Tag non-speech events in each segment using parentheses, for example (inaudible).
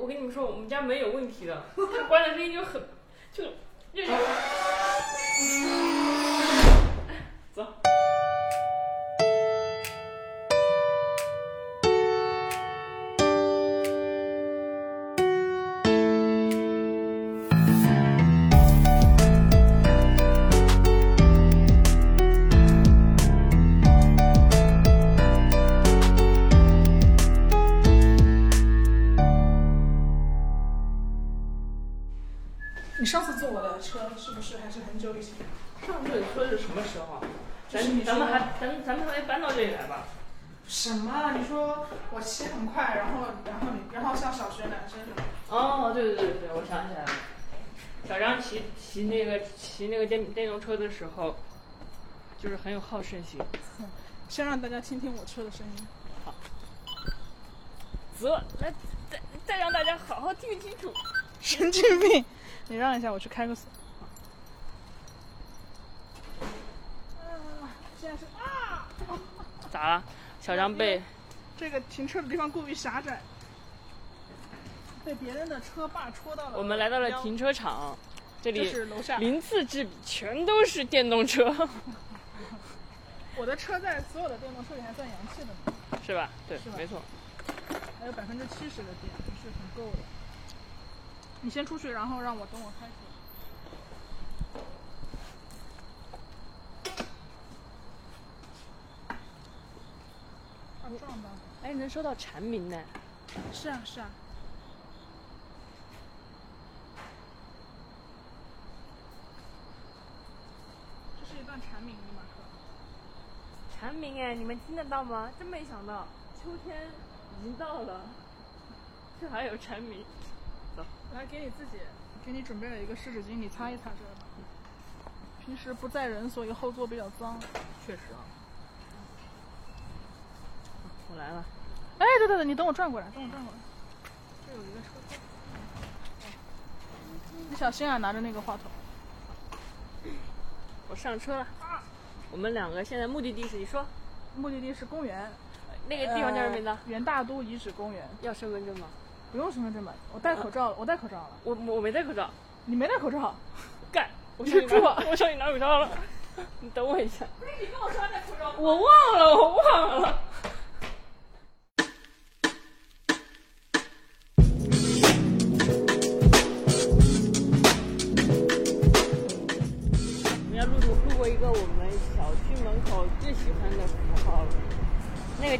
我跟你们说，我们家门有问题的，它关的声音就很，就就。是。骑那个电电动车的时候，就是很有好胜心。先让大家听听我车的声音。好走，来再再让大家好好听清楚。神经病！你让一下，我去开个锁。啊，现在是啊，咋了？小张被这个停车的地方过于狭窄，被别人的车把戳到了。我们来到了停车场，这这里是楼下。鳞次栉比，全都是电动车，我的车在所有的电动车里还算洋气的呢，是吧？对没错。还有百分之七十的电，还是很够的。你先出去，然后让我等我开车。啊，撞到。哎，能收到蝉鸣呢？是啊，是啊。是一段蝉鸣，马克。蝉鸣哎，你们听得到吗？真没想到，秋天已经到了，这还有蝉鸣。走来，给你自己，给你准备了一个湿纸巾，你擦一擦这个。平时不在人，所以后座比较脏。确实啊。我来了。哎，对对对，你等我转过来，等我转过来。这有一个车头。你小心啊，拿着那个话筒。我上车了。我们两个现在目的地是你说目的地是公园，那个地方叫什么名字？呃元大都遗址公园。要身份证吗？不用身份证吧？我戴口罩了，我戴口罩了。我我没戴口罩。你没戴口罩？干！(laughs) 我你是猪啊我上你拿口罩了。(laughs) 你等我一下。不是你跟我说戴口罩我忘了，我忘了。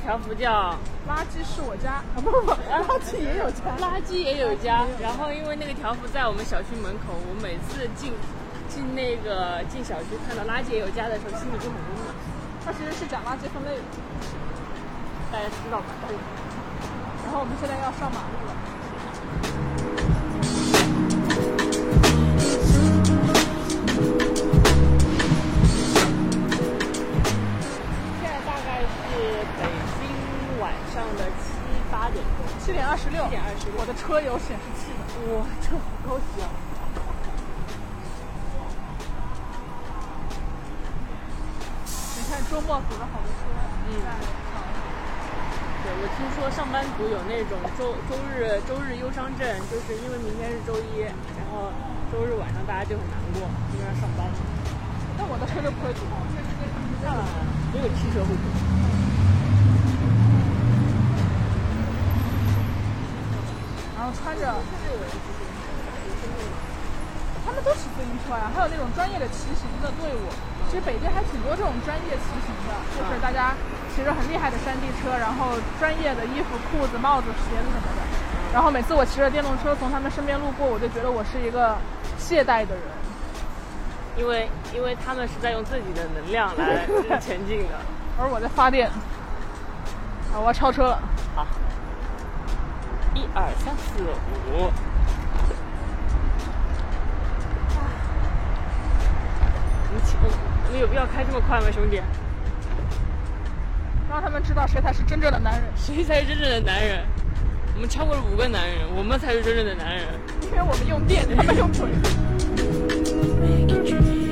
条幅叫垃圾是我家 (laughs) 啊，不不不，(laughs) 垃圾也有家。垃圾也有家。然后因为那个条幅在我们小区门口，我每次进进那个进小区看到垃圾也有家的时候，心里就很温暖。它其实是讲垃圾分类的。大家知道吧？然后我们现在要上马路了。七点二十六，七点26我的车有显示器的。哇，这好高级啊！你看周末堵了好多车。嗯对，我听说上班族有那种周周日周日忧伤症，就是因为明天是周一，然后周日晚上大家就很难过，因为要上班。那我的车就不会堵。那只有汽车会堵。后穿着，他们都骑自行车呀，还有那种专业的骑行的队伍。其实北京还挺多这种专业骑行的，就是大家骑着很厉害的山地车，然后专业的衣服、裤子、帽子、鞋子什么的。然后每次我骑着电动车从他们身边路过，我就觉得我是一个懈怠的人。因为因为他们是在用自己的能量来 (laughs) 前进的。而我在发电。啊，我要超车了。好，一二三四五。我们起，我们有必要开这么快吗，兄弟？让他们知道谁才是真正的男人，(laughs) 谁才是真正的男人？我们超过了五个男人，我们才是真正的男人。因为我们用电，他们用腿。(laughs)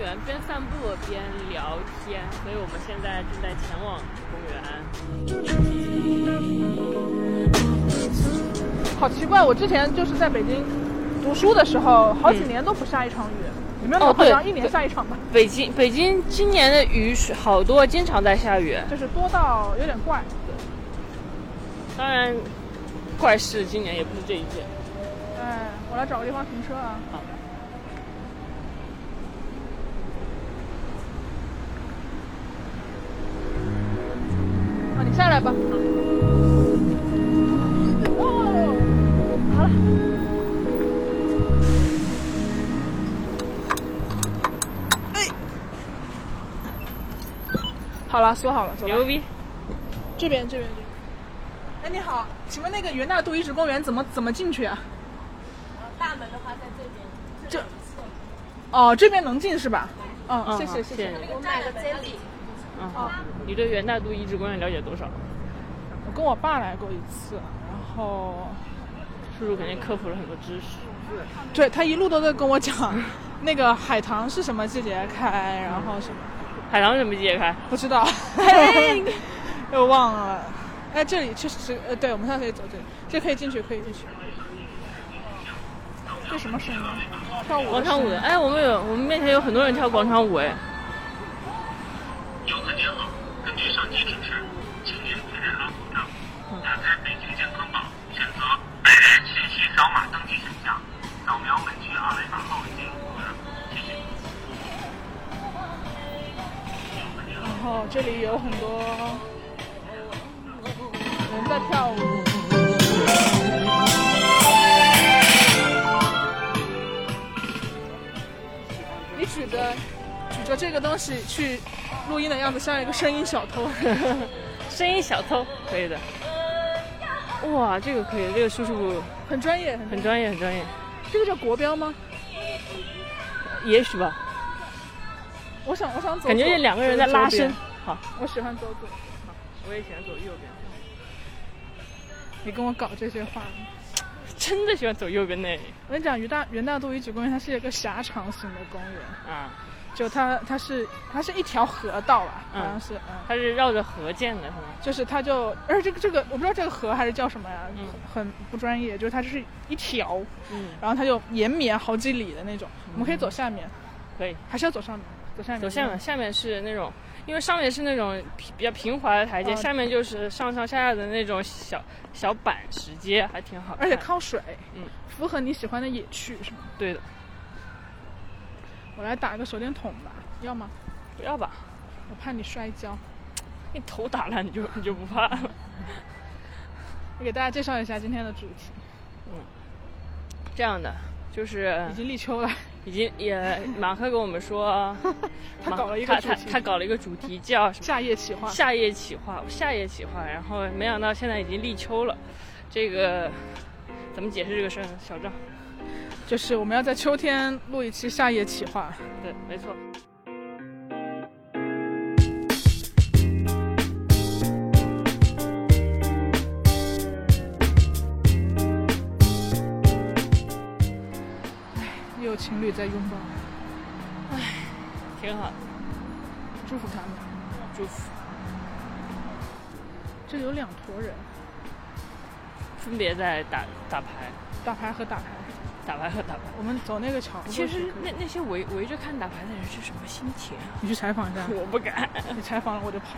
园边散步边聊天，所以我们现在正在前往公园。好奇怪，我之前就是在北京读书的时候，好几年都不下一场雨。有没有好像一年下一场吧？北京北京今年的雨水好多，经常在下雨，就是多到有点怪。对当然，怪事今年也不是这一件。哎，我来找个地方停车啊。好。啊，下来吧。哦，好了。哎。好了，锁好了，牛逼。这边，这边，这边。哎，你好，请问那个元大都遗址公园怎么怎么进去啊？大门的话在这边。这。哦，这边能进是吧？嗯，谢谢谢谢。我买个煎饼。嗯，你对元大都遗址公园了解多少？我跟我爸来过一次，然后叔叔肯定科普了很多知识。对他一路都在跟我讲，那个海棠是什么季节开，然后什么。海棠什么季节开？不知道。(laughs) 又忘了。哎，这里确实是，呃，对，我们现在可以走这里，这可以进去，可以进去。这什么声音？跳舞？广场舞的？哎，我们有，我们面前有很多人跳广场舞，哎。这里有很多。人在跳舞。你举着举着这个东西去录音的样子，像一个声音小偷。(laughs) 声音小偷可以的。哇，这个可以，这个叔叔很专业，很专业，很专业。这个叫国标吗？也许吧。我想，我想走。感觉这两个人在拉伸。好，我喜欢走左。好，我也喜欢走右边。你跟我搞这些话，(laughs) 真的喜欢走右边那里。我跟你讲，元大元大都遗址公园它是一个狭长型的公园。啊，就它它是它是一条河道吧，好像是，嗯，它是绕着河建的，是吗？就是它就，而且这个这个我不知道这个河还是叫什么呀，嗯，很不专业，就是它就是一条，嗯，然后它就延绵好几里的那种，我们可以走下面，可以，还是要走上面，走下面，走下面，下面是那种。因为上面是那种比较平滑的台阶，下面就是上上下下的那种小小板石阶，还挺好。而且靠水，嗯，符合你喜欢的野趣，是吗？对的。我来打个手电筒吧，要吗？不要吧，我怕你摔跤。你头打烂，你就你就不怕了。(laughs) 我给大家介绍一下今天的主题。嗯，这样的就是已经立秋了。已经也马克跟我们说，(laughs) 他搞了一个他他他搞了一个主题叫夏夜企划，夏夜企划，夏夜企划。然后没想到现在已经立秋了，这个怎么解释这个事儿呢？小赵，就是我们要在秋天录一期夏夜企划。对，没错。情侣在拥抱，唉，挺好的，祝福他们，祝福。这里有两坨人，分别在打打牌，打牌和打牌，打牌和打牌。我们走那个桥。其实那那些围围着看打牌的人是什么心情？你去采访一下。(laughs) 我不敢。你采访了我就跑。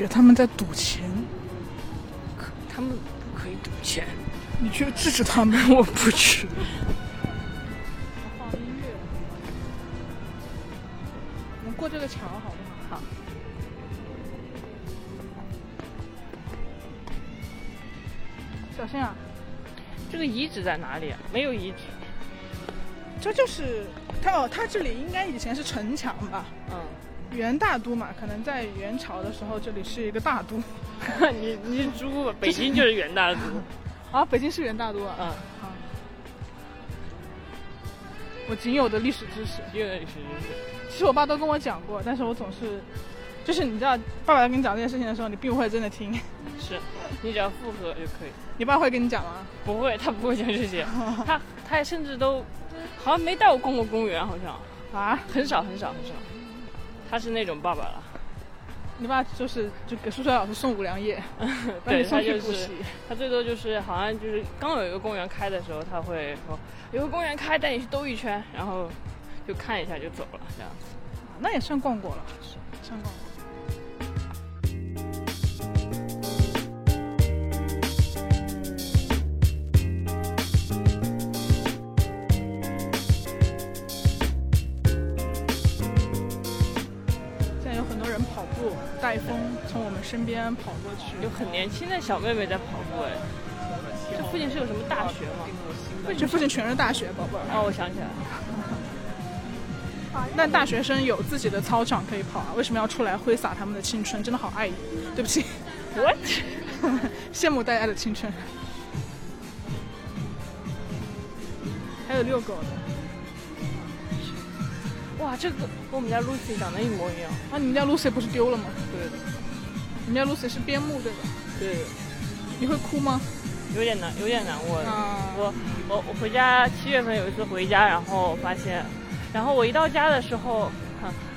觉他们在赌钱，可他们不可以赌钱，你去制止他们，(laughs) 我不去。放音乐，我们过这个桥好不好？好。小心啊！这个遗址在哪里啊？没有遗址。这就是它哦，它这里应该以前是城墙吧？嗯，元大都嘛，可能在元朝的时候这里是一个大都。(laughs) 你你是猪吧？北京就是元大都。(laughs) 啊，北京是元大都啊。嗯。啊。我仅有的历史知识。仅有的历史知识。其实我爸都跟我讲过，但是我总是，就是你知道，爸爸在跟你讲这件事情的时候，你并不会真的听。(laughs) 是，你只要附和就可以。你爸会跟你讲吗？不会，他不会讲这些。他他甚至都好像没带我逛过公园，好像啊，很少很少很少。他是那种爸爸了。你爸就是就给数学老师送五粮液，(laughs) 对，他就是他最多就是好像就是刚有一个公园开的时候，他会说有个公园开，带你去兜一圈，然后就看一下就走了这样子。那也算逛过了，算逛过。带风从我们身边跑过去，有很年轻的小妹妹在跑步哎。这附近是有什么大学吗？这附近全是大学，宝贝儿。哦，我想起来了。(laughs) 那大学生有自己的操场可以跑啊，为什么要出来挥洒他们的青春？真的好爱你，对不起。What？(laughs) 羡慕大家的青春。还有遛狗的。哇，这个跟我们家 Lucy 长得一模一样啊！你们家 Lucy 不是丢了吗？对的。你们家 Lucy 是边牧对吧？对。你会哭吗？有点难，有点难过。我我我回家七月份有一次回家，然后发现，然后我一到家的时候，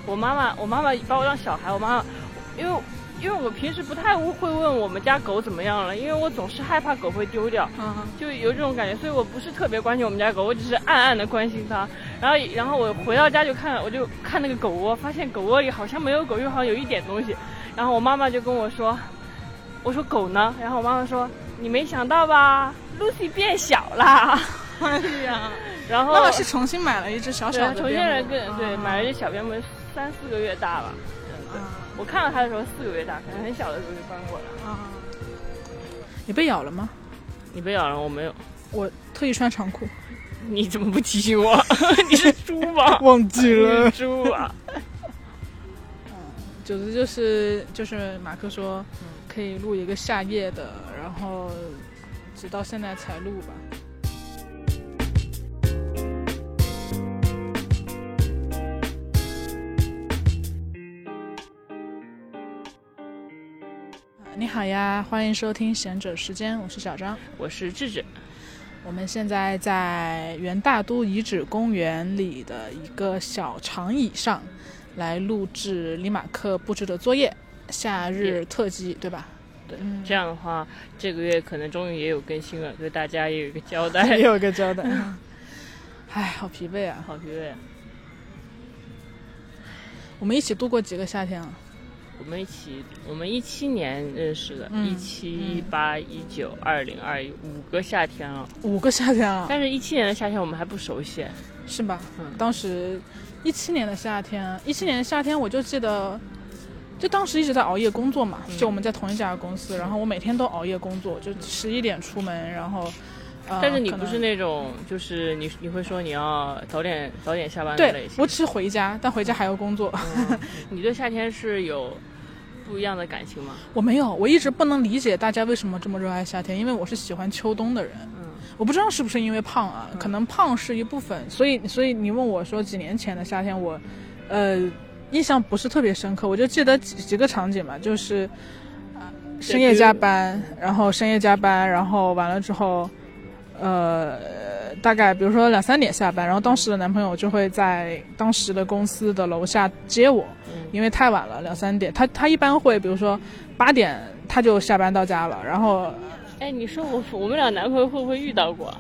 我妈妈我妈妈把我当小孩，我妈妈因为。因为我平时不太会问我们家狗怎么样了，因为我总是害怕狗会丢掉，就有这种感觉，所以我不是特别关心我们家狗，我只是暗暗的关心它。然后，然后我回到家就看，我就看那个狗窝，发现狗窝里好像没有狗，又好像有一点东西。然后我妈妈就跟我说：“我说狗呢？”然后我妈妈说：“你没想到吧，Lucy 变小了。”哎呀，然后妈妈是重新买了一只小小的，重新了个对，买了一只小边牧，三四个月大了。我看到它的时候四个月大，可能很小的时候就搬过来。啊，你被咬了吗？你被咬了，我没有。我特意穿长裤。你怎么不提醒我？(laughs) 你是猪吗？(laughs) 忘记了。猪啊。嗯，总之就是就是马克说可以录一个夏夜的，然后直到现在才录吧。你好呀，欢迎收听贤者时间，我是小张，我是智智。我们现在在元大都遗址公园里的一个小长椅上，来录制李马克布置的作业，夏日特辑，对吧？对，这样的话，这个月可能终于也有更新了，对大家也有一个交代，(laughs) 也有一个交代。唉，好疲惫啊，好疲惫。啊我们一起度过几个夏天啊？我们一起，我们一七年认识的，一七、一八、一九、二零、二一，五个夏天了。五个夏天啊！但是，一七年的夏天我们还不熟悉，是吧？嗯。当时，一七年的夏天，一七年的夏天，我就记得，就当时一直在熬夜工作嘛，就我们在同一家公司，然后我每天都熬夜工作，就十一点出门，然后。但是你不是那种，就是你你会说你要早点早点下班的类型。我只是回家，但回家还要工作。(laughs) 你对夏天是有不一样的感情吗？我没有，我一直不能理解大家为什么这么热爱夏天，因为我是喜欢秋冬的人。嗯，我不知道是不是因为胖啊，可能胖是一部分。所以所以你问我说几年前的夏天，我呃印象不是特别深刻，我就记得几几个场景吧，就是深夜加班，然后深夜加班，然后完了之后。呃，大概比如说两三点下班，然后当时的男朋友就会在当时的公司的楼下接我，因为太晚了，两三点。他他一般会比如说八点他就下班到家了，然后，哎，你说我我们俩男朋友会不会遇到过？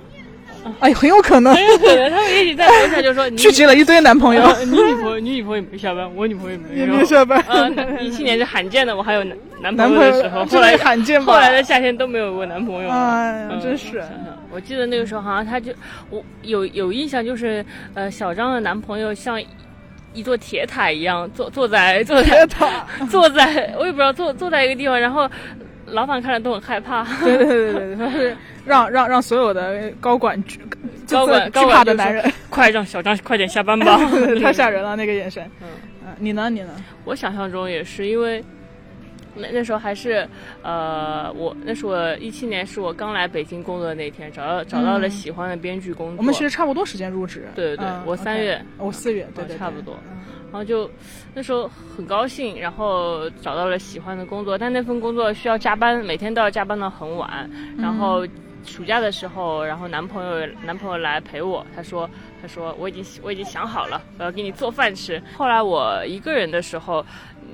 (laughs) 哎，很有可能，很有可能，他们一起在楼下就说聚集了一堆男朋友。(laughs) 你女朋友，你女朋友没下班，我女朋友也没下班。(laughs) 嗯，一七年是罕见的，我还有男男朋友的时候，后来罕见后来的夏天都没有过男朋友。哎呀，真是。我记得那个时候好像他就我有有印象，就是呃，小张的男朋友像一座铁塔一样坐坐在坐在坐在我也不知道坐坐在一个地方，然后。老板看了都很害怕。对对对对对，他是让让让所有的高管惧高管惧怕的男人，快让小张快点下班吧！太吓人了那个眼神。嗯嗯，你呢？你呢？我想象中也是，因为。那那时候还是，呃，我那是我一七年，是我刚来北京工作的那天，找到找到了喜欢的编剧工作。我们其实差不多时间入职。对对对，我三月，我四月，对对，差不多。然后就那时候很高兴，然后找到了喜欢的工作，但那份工作需要加班，每天都要加班到很晚。然后暑假的时候，然后男朋友男朋友来陪我，他说他说我已经我已经想好了，我要给你做饭吃。后来我一个人的时候。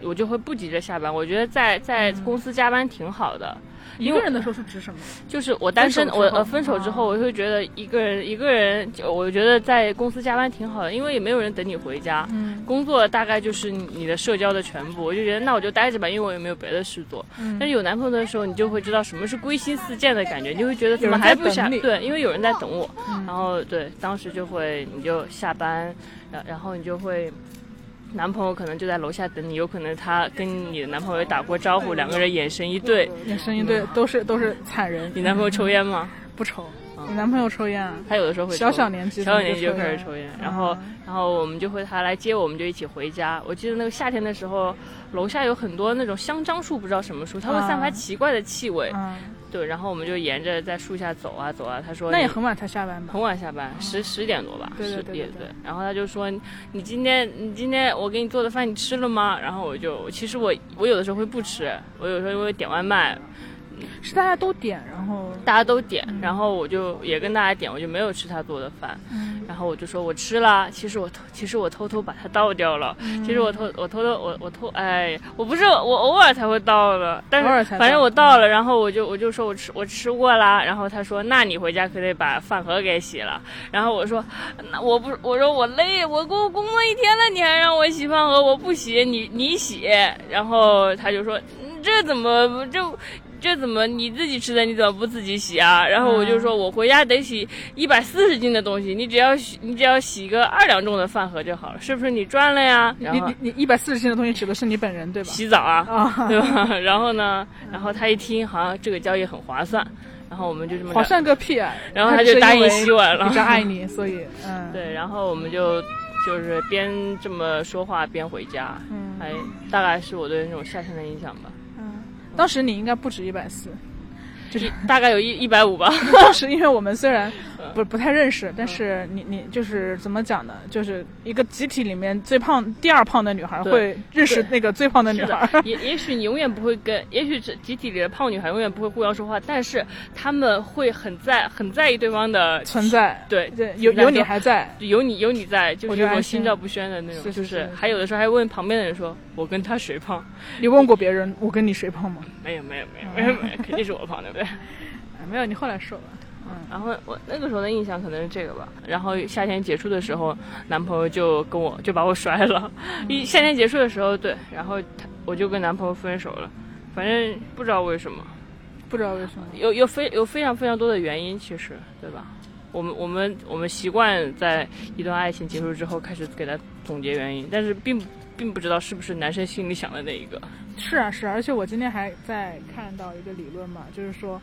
我就会不急着下班，我觉得在在公司加班挺好的。一个人的时候是指什么？就是我单身，我呃分手之后，我会觉得一个人一个人，我觉得在公司加班挺好的，因为也没有人等你回家。嗯。工作大概就是你的社交的全部，我就觉得那我就待着吧，因为我也没有别的事做。嗯。但是有男朋友的时候，你就会知道什么是归心似箭的感觉，你就会觉得怎么还不下？对，因为有人在等我。然后对，当时就会你就下班，然然后你就会。男朋友可能就在楼下等你，有可能他跟你的男朋友打过招呼，两个人眼神一对，眼神一对，都是都是惨人。你男朋友抽烟吗？不抽。你男朋友抽烟啊？他有的时候会。小小年纪，小小年纪就开始抽烟，然后然后我们就会他来接我们，就一起回家。我记得那个夏天的时候，楼下有很多那种香樟树，不知道什么树，它会散发奇怪的气味。对，然后我们就沿着在树下走啊走啊。他说那也很晚才下班吧？很晚下班，十十点多吧，十点对。然后他就说：“你今天你今天我给你做的饭你吃了吗？”然后我就其实我我有的时候会不吃，我有时候会点外卖。是大家都点，然后大家都点，然后我就也跟大家点，我就没有吃他做的饭。然后我就说我吃了，其实我偷，其实我偷偷把它倒掉了。其实我偷，我偷偷，我我偷，哎，我不是我偶尔才会倒的，但是反正我倒了。然后我就我就说我吃我吃过啦。然后他说那你回家可得把饭盒给洗了。然后我说那我不我说我累，我工工作一天了，你还让我洗饭盒，我不洗，你你洗。然后他就说这怎么就。这怎么你自己吃的？你怎么不自己洗啊？然后我就说，我回家得洗一百四十斤的东西，你只要洗，你只要洗个二两重的饭盒就好了，是不是你赚了呀？你你你一百四十斤的东西指的是你本人对吧？洗澡啊，对吧？(laughs) 然后呢，然后他一听好像这个交易很划算，然后我们就这么划算个屁啊！然后他就答应洗碗了，比较爱你，所以 (laughs) 嗯，对，然后我们就就是边这么说话边回家，嗯，还大概是我对那种夏天的印象吧。当时你应该不止一百四，就是 (laughs) 大概有一一百五吧。(laughs) 当时因为我们虽然。不不太认识，但是你你就是怎么讲呢？就是一个集体里面最胖、第二胖的女孩会认识那个最胖的女孩。也也许你永远不会跟，也许是集体里的胖女孩永远不会互相说话，但是他们会很在很在意对方的存在。对对，有有你还在，有你有你在，就是我心照不宣的那种。就是还有的时候还问旁边的人说：“我跟他谁胖？”你问过别人我跟你谁胖吗？没有没有没有没有没有，肯定是我胖，对不对？没有，你后来说吧。嗯。然后我那个时候的印象可能是这个吧。然后夏天结束的时候，男朋友就跟我就把我甩了。一夏天结束的时候，对，然后他我就跟男朋友分手了。反正不知道为什么，不知道为什么，有有非有非常非常多的原因，其实对吧？我们我们我们习惯在一段爱情结束之后开始给他总结原因，但是并并不知道是不是男生心里想的那一个。是啊是啊，而且我今天还在看到一个理论嘛，就是说。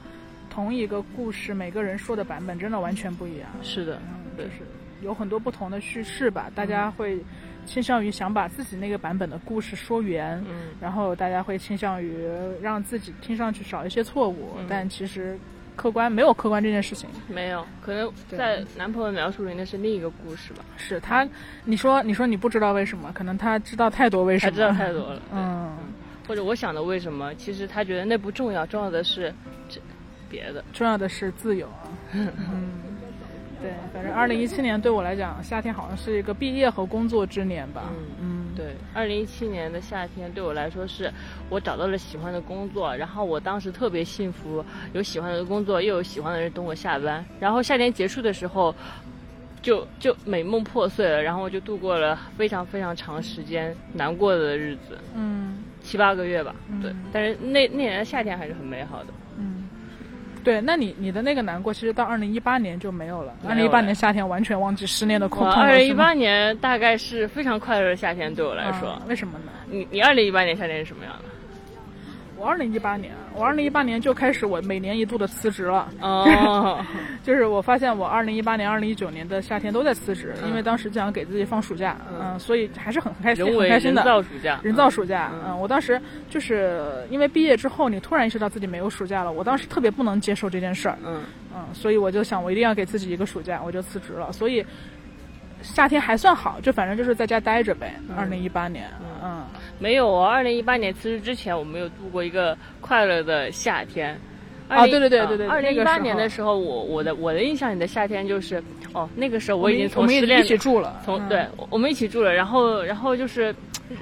同一个故事，每个人说的版本真的完全不一样。是的，就是有很多不同的叙事吧。大家会倾向于想把自己那个版本的故事说圆，嗯，然后大家会倾向于让自己听上去少一些错误。但其实客观没有客观这件事情，没有可能在男朋友描述里那是另一个故事吧？是他，你说你说你不知道为什么？可能他知道太多为什么？他知道太多了，嗯，或者我想的为什么？其实他觉得那不重要，重要的是这。别的重要的是自由，(laughs) 嗯，对，反正二零一七年对我来讲，夏天好像是一个毕业和工作之年吧，嗯，嗯。对，二零一七年的夏天对我来说是我找到了喜欢的工作，然后我当时特别幸福，有喜欢的工作，又有喜欢的人等我下班，然后夏天结束的时候，就就美梦破碎了，然后我就度过了非常非常长时间难过的日子，嗯，七八个月吧，对，但是那那年的夏天还是很美好的，嗯。对，那你你的那个难过，其实到二零一八年就没有了。二零一八年夏天完全忘记失恋的苦痛二零一八年大概是非常快乐的夏天，对我来说。为什么呢？你你二零一八年夏天是什么样的？我二零一八年，我二零一八年就开始我每年一度的辞职了。哦，(laughs) 就是我发现我二零一八年、二零一九年的夏天都在辞职，因为当时就想给自己放暑假，嗯，所以还是很开心、很开心的。人造暑假，人造暑假。嗯，我当时就是因为毕业之后，你突然意识到自己没有暑假了，我当时特别不能接受这件事儿。嗯嗯，所以我就想，我一定要给自己一个暑假，我就辞职了。所以夏天还算好，就反正就是在家待着呗。二零一八年，嗯。没有我，二零一八年辞职之前，我没有度过一个快乐的夏天。啊，对对对对对，二零一八年的时候，我我的我的印象里的夏天就是，哦，那个时候我已经从失恋一起住了，从对，我们一起住了，然后然后就是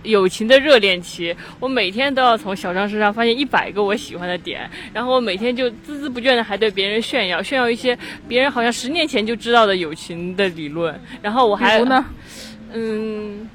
友情的热恋期，我每天都要从小张身上发现一百个我喜欢的点，然后我每天就孜孜不倦的还对别人炫耀，炫耀一些别人好像十年前就知道的友情的理论，然后我还呢，嗯。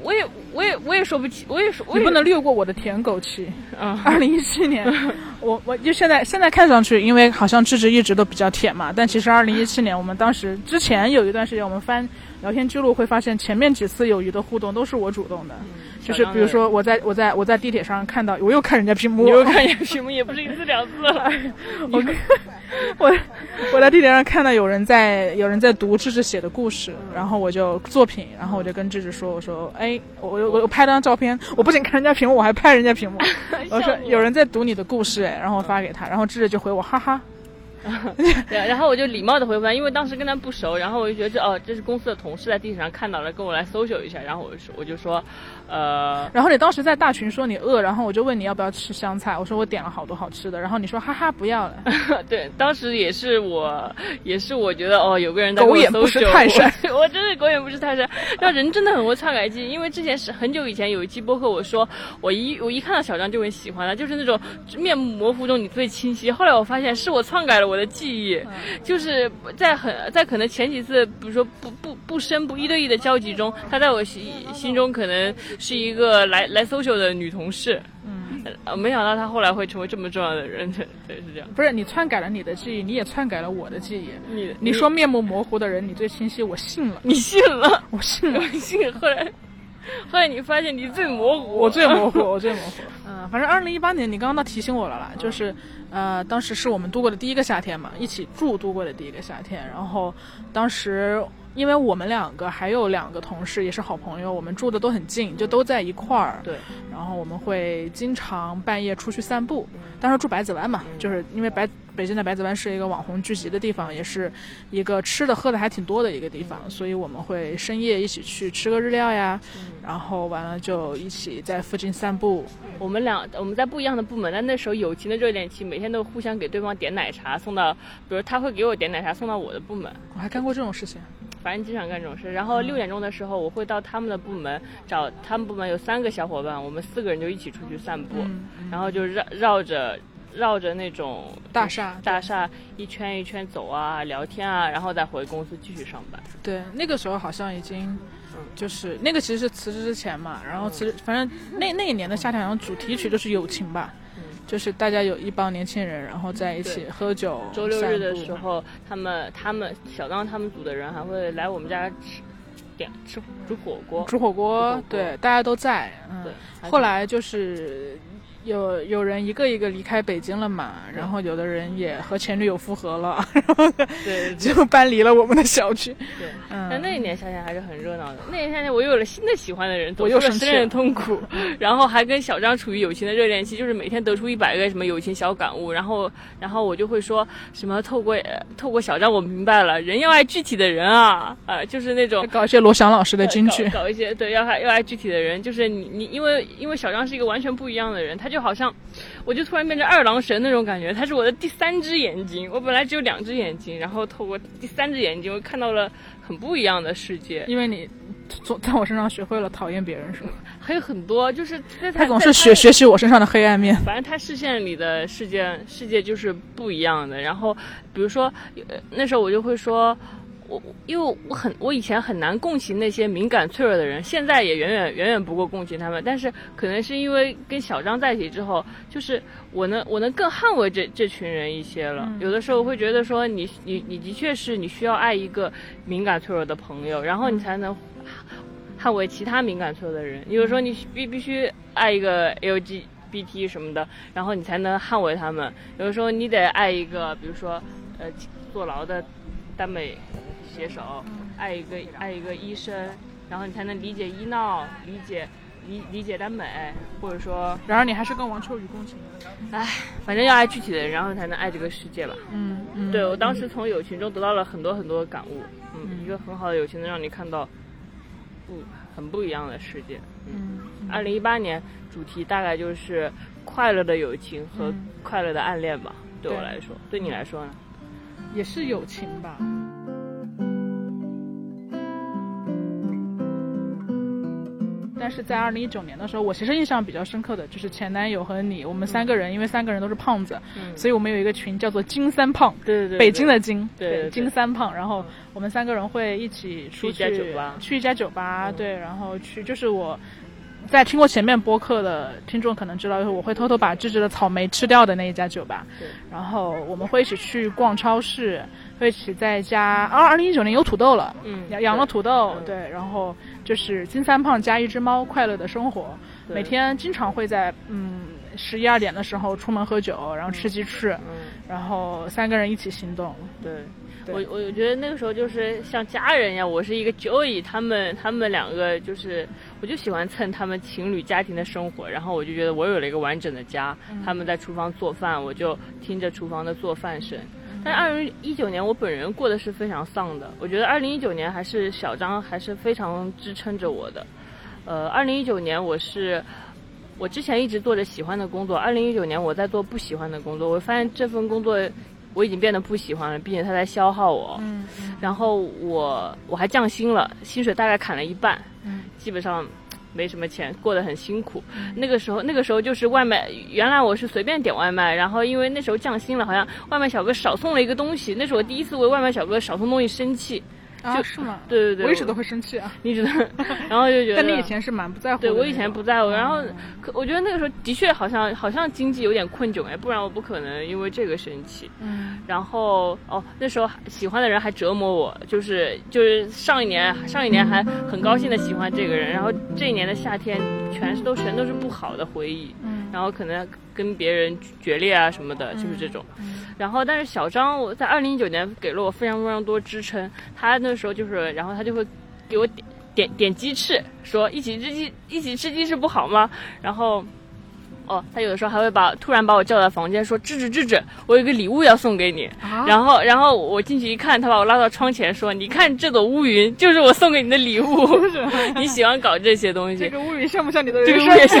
我也，我也，我也说不起，我也说，你不能略过我的舔狗期。嗯，二零一七年，(laughs) 我我就现在现在看上去，因为好像智智一直都比较舔嘛，但其实二零一七年我们当时之前有一段时间，我们翻聊天记录会发现，前面几次友谊的互动都是我主动的。就是比如说，我在我在我在地铁上看到，我又看人家屏幕，你又看人家屏幕，也不是一次两次了。(laughs) 我我我在地铁上看到有人在有人在读智智写的故事，然后我就作品，然后我就跟智智说，我说，哎，我我我拍张照片，我不仅看人家屏幕，我还拍人家屏幕。(laughs) 我说有人在读你的故事，哎，然后我发给他，然后智智就回我，哈哈。(laughs) 对，然后我就礼貌的回复他，因为当时跟他不熟，然后我就觉得这哦，这是公司的同事在地铁上看到了，跟我来搜救一下，然后我就说我就说，呃，然后你当时在大群说你饿，然后我就问你要不要吃香菜，我说我点了好多好吃的，然后你说哈哈不要了。(laughs) 对，当时也是我，也是我觉得哦，有个人在 (laughs) 狗眼不识泰山，(laughs) 我真的狗眼不识泰山。那人真的很会篡改记忆，因为之前是很久以前有一期播客，我说我一我一看到小张就很喜欢他，就是那种面目模糊中你最清晰。后来我发现是我篡改了我。的记忆，就是在很在可能前几次，比如说不不不深不一对一的交集中，他在我心心中可能是一个来来 social 的女同事，嗯，没想到她后来会成为这么重要的人，对，是这样。不是你篡改了你的记忆，你也篡改了我的记忆。你你说面目模糊的人你最清晰，我信了，你信了，我信了，我信。后来后来你发现你最模糊，我最模糊，我最模糊。(laughs) 嗯，反正二零一八年你刚刚倒提醒我了啦，就是。呃，当时是我们度过的第一个夏天嘛，一起住度过的第一个夏天。然后，当时因为我们两个还有两个同事也是好朋友，我们住的都很近，就都在一块儿。对。然后我们会经常半夜出去散步。当时住百子湾嘛，就是因为白北京的百子湾是一个网红聚集的地方，也是一个吃的喝的还挺多的一个地方，所以我们会深夜一起去吃个日料呀，然后完了就一起在附近散步。我们俩我们在不一样的部门，但那时候友情的热恋期，每天都互相给对方点奶茶送到，比如他会给我点奶茶送到我的部门。我还干过这种事情，反正经常干这种事。然后六点钟的时候，我会到他们的部门找他们部门有三个小伙伴，我们四个人就一起出去散步，然后就绕绕着。绕着那种大厦大厦一圈一圈走啊，聊天啊，然后再回公司继续上班。对，那个时候好像已经，就是那个其实是辞职之前嘛，然后辞职，反正那那一年的夏天好像主题曲就是友情吧，就是大家有一帮年轻人，然后在一起喝酒。周六日的时候，他们他们小刚他们组的人还会来我们家吃点吃煮火锅，煮火锅，对，大家都在。嗯，后来就是。有有人一个一个离开北京了嘛，然后有的人也和前女友复合了，(laughs) 然后对就搬离了我们的小区。对，但那一年夏天还是很热闹的。那年夏天我又有了新的喜欢的人，我又失恋痛苦，(laughs) 然后还跟小张处于友情的热恋期，就是每天得出一百个什么友情小感悟，然后然后我就会说什么透过透过小张我明白了，人要爱具体的人啊，啊就是那种搞一些罗翔老师的金句，搞一些对要爱要爱具体的人，就是你你因为因为小张是一个完全不一样的人，他就。就好像，我就突然变成二郎神那种感觉，他是我的第三只眼睛。我本来只有两只眼睛，然后透过第三只眼睛，我看到了很不一样的世界。因为你总在我身上学会了讨厌别人，是吗？还有很多，就是他总是学学习我身上的黑暗面。反正他视线里的世界，世界就是不一样的。然后，比如说，那时候我就会说。我因为我很我以前很难共情那些敏感脆弱的人，现在也远远远远不够共情他们。但是可能是因为跟小张在一起之后，就是我能我能更捍卫这这群人一些了。有的时候会觉得说你你你的确是你需要爱一个敏感脆弱的朋友，然后你才能捍卫其他敏感脆弱的人。有的时候你必必须爱一个 L G BT 什么的，然后你才能捍卫他们。有的时候你得爱一个，比如说呃坐牢的耽美写手，爱一个爱一个医生，然后你才能理解医闹，理解。理理解耽美，或者说，然而你还是跟王秋雨共情。唉，反正要爱具体的人，然后才能爱这个世界吧。嗯嗯。对我当时从友情中得到了很多很多的感悟。嗯。一个很好的友情能让你看到不很不一样的世界。嗯。二零一八年主题大概就是快乐的友情和快乐的暗恋吧。对我来说，对你来说呢？也是友情吧。但是在二零一九年的时候，我其实印象比较深刻的就是前男友和你，我们三个人，因为三个人都是胖子，所以我们有一个群叫做“金三胖”，对对对，北京的金，对金三胖。然后我们三个人会一起出去酒吧，去一家酒吧，对，然后去就是我在听过前面播客的听众可能知道，就是我会偷偷把芝芝的草莓吃掉的那一家酒吧。对，然后我们会一起去逛超市，会一起在家。啊，二零一九年有土豆了，嗯，养养了土豆，对，然后。就是金三胖加一只猫快乐的生活，每天经常会在嗯十一二点的时候出门喝酒，然后吃鸡翅，然后三个人一起行动。对，我我觉得那个时候就是像家人一样。我是一个 Joey，他们他们两个就是，我就喜欢蹭他们情侣家庭的生活，然后我就觉得我有了一个完整的家。他们在厨房做饭，我就听着厨房的做饭声。但二零一九年我本人过得是非常丧的，我觉得二零一九年还是小张还是非常支撑着我的。呃，二零一九年我是我之前一直做着喜欢的工作，二零一九年我在做不喜欢的工作，我发现这份工作我已经变得不喜欢了，并且它在消耗我。嗯。然后我我还降薪了，薪水大概砍了一半。嗯。基本上。没什么钱，过得很辛苦。那个时候，那个时候就是外卖。原来我是随便点外卖，然后因为那时候降薪了，好像外卖小哥少送了一个东西。那是我第一次为外卖小哥少送东西生气。是吗？对对对，我一直都会生气啊，(laughs) 一直都，然后就觉得。但你以前是蛮不在乎。对我以前不在乎，然后可我觉得那个时候的确好像好像经济有点困窘哎，不然我不可能因为这个生气。嗯。然后哦，那时候喜欢的人还折磨我，就是就是上一年上一年还很高兴的喜欢这个人，然后这一年的夏天全是都全都是不好的回忆。嗯。然后可能跟别人决裂啊什么的，就是这种。然后，但是小张我在二零一九年给了我非常非常多支撑。他那时候就是，然后他就会给我点点点鸡翅，说一起吃鸡一起吃鸡翅不好吗？然后，哦，他有的时候还会把突然把我叫到房间，说智智智智，我有个礼物要送给你。然后，然后我进去一看，他把我拉到窗前说：“你看这朵乌云，就是我送给你的礼物。你喜欢搞这些东西。这个乌云像不像你的？这个乌云 (laughs) 像。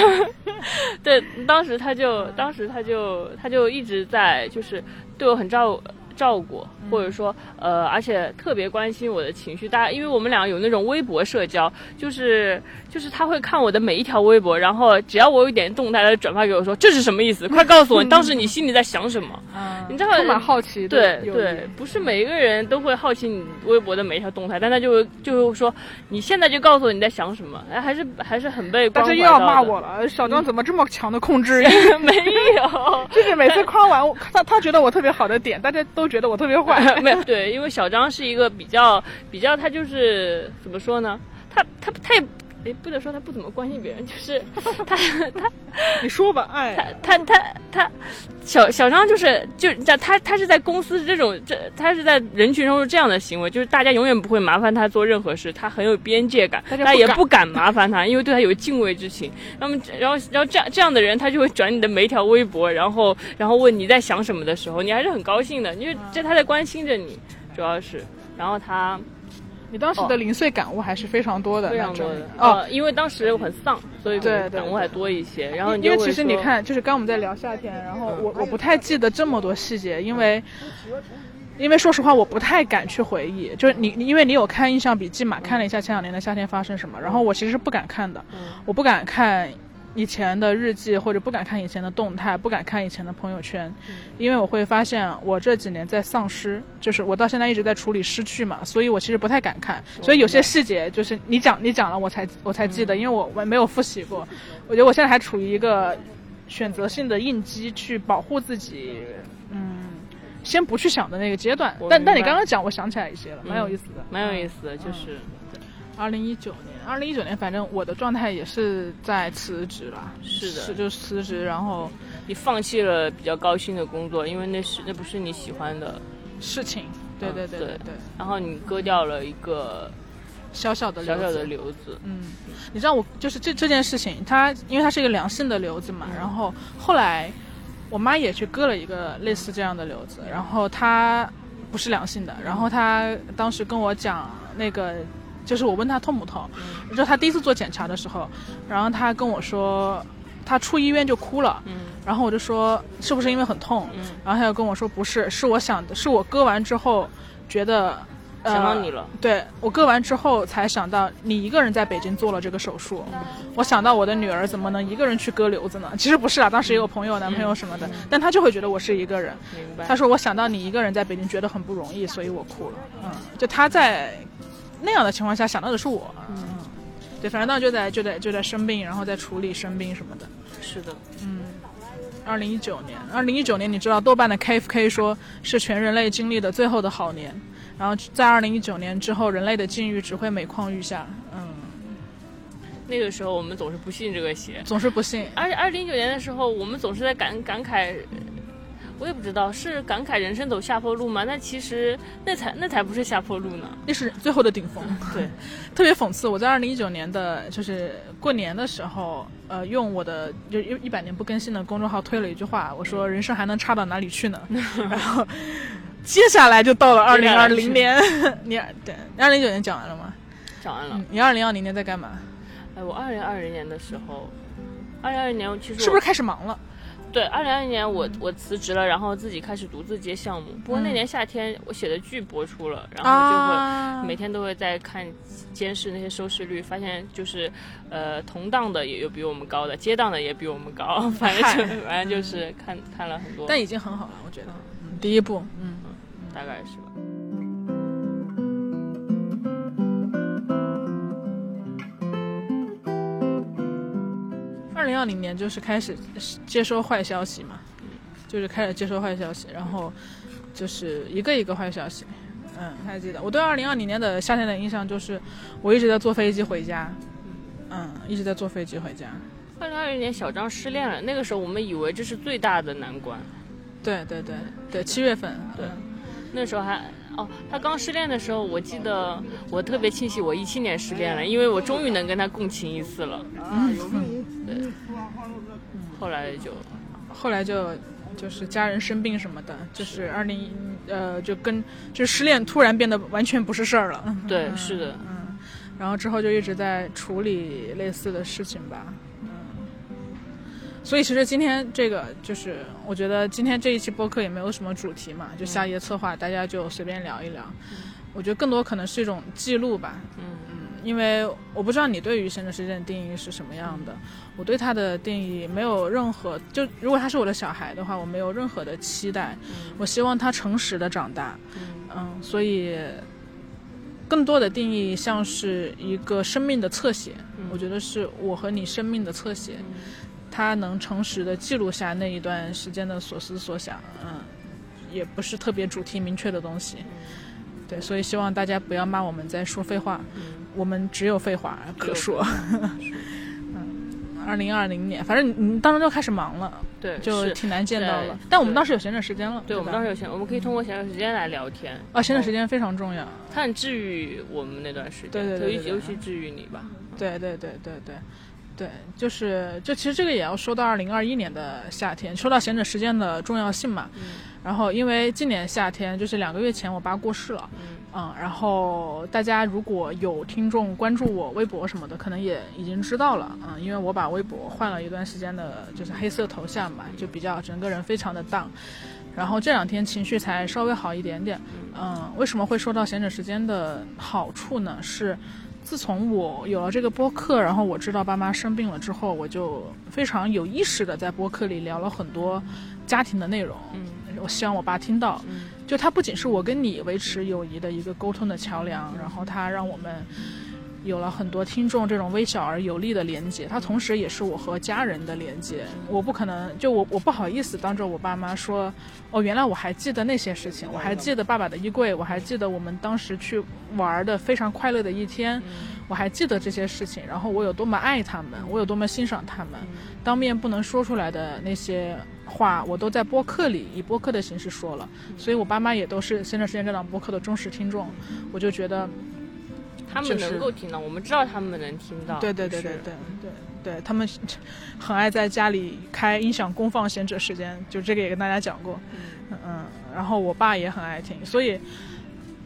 对，当时他就，当时他就，他就一直在就是。对我很照照顾，或者说，呃，而且特别关心我的情绪。大家，因为我们俩有那种微博社交，就是就是他会看我的每一条微博，然后只要我有一点动态，他就转发给我，说这是什么意思？快告诉我，当时你心里在想什么？(laughs) 你知道，充满好奇。对对，不是每一个人都会好奇你微博的每一条动态，但他就就说你现在就告诉我你在想什么？哎，还是还是很被。但是又要骂我了，小张怎么这么强的控制欲？(laughs) 没有，(laughs) 就是每次夸完他，他觉得我特别好的点，大家都觉得我特别坏。(laughs) 没有，对，因为小张是一个比较比较，他就是怎么说呢？他他他也。哎，不能说他不怎么关心别人，就是他 (laughs) 他，你说吧，哎，他他他他，小小张就是就在他他是在公司这种这他是在人群中是这样的行为，就是大家永远不会麻烦他做任何事，他很有边界感，他也不敢麻烦他，因为对他有敬畏之情。那么然后然后这样这样的人，他就会转你的每一条微博，然后然后问你在想什么的时候，你还是很高兴的，因为这他在关心着你，主要是，然后他。你当时的零碎感悟还是非常多的，非常多的哦，因为当时我很丧，所以感悟还多一些。然后因为其实你看，就是刚我们在聊夏天，然后我我不太记得这么多细节，因为因为说实话我不太敢去回忆。就是你你因为你有看印象笔记嘛，看了一下前两年的夏天发生什么，然后我其实是不敢看的，我不敢看。以前的日记或者不敢看以前的动态，不敢看以前的朋友圈，因为我会发现我这几年在丧失，就是我到现在一直在处理失去嘛，所以我其实不太敢看，所以有些细节就是你讲你讲了我才我才记得，因为我我没有复习过，我觉得我现在还处于一个选择性的应激去保护自己，嗯，先不去想的那个阶段。但但你刚刚讲，我想起来一些了，蛮有意思的，蛮有意思的，就是二零一九年。二零一九年，反正我的状态也是在辞职了。是的，就辞职，然后你放弃了比较高薪的工作，因为那是那不是你喜欢的事情。对对对对对。然后你割掉了一个小小的小小的瘤子。嗯，你知道我就是这这件事情，它因为它是一个良性的瘤子嘛，然后后来我妈也去割了一个类似这样的瘤子，然后她不是良性的，然后她当时跟我讲那个。就是我问他痛不痛，就他第一次做检查的时候，然后他跟我说，他出医院就哭了，然后我就说是不是因为很痛，然后他又跟我说不是，是我想的是我割完之后觉得想到你了，对我割完之后才想到你一个人在北京做了这个手术，我想到我的女儿怎么能一个人去割瘤子呢？其实不是啊，当时也有朋友、男朋友什么的，但他就会觉得我是一个人。明白他说我想到你一个人在北京觉得很不容易，所以我哭了。嗯，就他在。那样的情况下想到的是我，嗯，对，反正当时就在就在就在生病，然后在处理生病什么的。是的，嗯。二零一九年，二零一九年，你知道豆瓣的 KFK 说是全人类经历的最后的好年，然后在二零一九年之后，人类的境遇只会每况愈下。嗯。那个时候我们总是不信这个邪，总是不信。而且二零一九年的时候，我们总是在感感慨。我也不知道是感慨人生走下坡路吗？那其实那才那才不是下坡路呢，那是最后的顶峰。对，(laughs) 特别讽刺。我在二零一九年的就是过年的时候，呃，用我的就一一百年不更新的公众号推了一句话，我说人生还能差到哪里去呢？(laughs) 然后接下来就到了二零二零年，你对二零一九年讲完了吗？讲完了。你二零二零年在干嘛？哎，我二零二零年的时候，二零二零年其实是不是开始忙了？对，二零二零年我我辞职了，然后自己开始独自接项目。不过那年夏天我写的剧播出了，然后就会每天都会在看监视那些收视率，发现就是，呃，同档的也有比我们高的，接档的也比我们高，反正就反正就是看看了很多。但已经很好了，我觉得，第一部，嗯，大概是吧。二零二零年就是开始接收坏消息嘛，就是开始接收坏消息，然后就是一个一个坏消息。嗯，还记得我对二零二零年的夏天的印象就是我一直在坐飞机回家，嗯，一直在坐飞机回家。二零二零年小张失恋了，那个时候我们以为这是最大的难关。对对对对，七月份，对，那时候还。哦，他刚失恋的时候，我记得我特别庆幸我一七年失恋了，因为我终于能跟他共情一次了。嗯，对。后来就，后来就，就是家人生病什么的，就是二零呃，就跟就失恋突然变得完全不是事儿了。对，是的。嗯，然后之后就一直在处理类似的事情吧。所以其实今天这个就是，我觉得今天这一期播客也没有什么主题嘛，就夏夜策划，大家就随便聊一聊。我觉得更多可能是一种记录吧。嗯嗯，因为我不知道你对于闲着时间的定义是什么样的，我对他的定义没有任何，就如果他是我的小孩的话，我没有任何的期待。我希望他诚实的长大。嗯，所以更多的定义像是一个生命的侧写，我觉得是我和你生命的侧写。他能诚实的记录下那一段时间的所思所想，嗯，也不是特别主题明确的东西，对，所以希望大家不要骂我们在说废话，我们只有废话可说。(laughs) 嗯，二零二零年，反正你当时就开始忙了，对，就挺难见到了。但我们当时有闲着时间了，对，我们当时有闲，我们可以通过闲着时间来聊天。啊，闲着时间非常重要，它很治愈我们那段时间，对对对，尤其治愈你吧。对对对对对。对，就是，就其实这个也要说到二零二一年的夏天，说到闲着时间的重要性嘛。嗯。然后，因为今年夏天就是两个月前我爸过世了。嗯。嗯，然后大家如果有听众关注我微博什么的，可能也已经知道了。嗯，因为我把微博换了一段时间的，就是黑色头像嘛，就比较整个人非常的 down。然后这两天情绪才稍微好一点点。嗯。为什么会说到闲着时间的好处呢？是。自从我有了这个播客，然后我知道爸妈生病了之后，我就非常有意识的在播客里聊了很多家庭的内容。嗯，我希望我爸听到。嗯，就他不仅是我跟你维持友谊的一个沟通的桥梁，然后他让我们有了很多听众这种微小而有力的连接，它同时也是我和家人的连接。我不可能就我我不好意思当着我爸妈说，哦，原来我还记得那些事情，我还记得爸爸的衣柜，我还记得我们当时去玩的非常快乐的一天，我还记得这些事情。然后我有多么爱他们，我有多么欣赏他们，当面不能说出来的那些话，我都在播客里以播客的形式说了。所以我爸妈也都是现在时间这档播客的忠实听众，我就觉得。他们能够听到，我们知道他们能听到。对对对对对对对，他们很爱在家里开音响公放闲者时间，就这个也跟大家讲过。嗯嗯，然后我爸也很爱听，所以。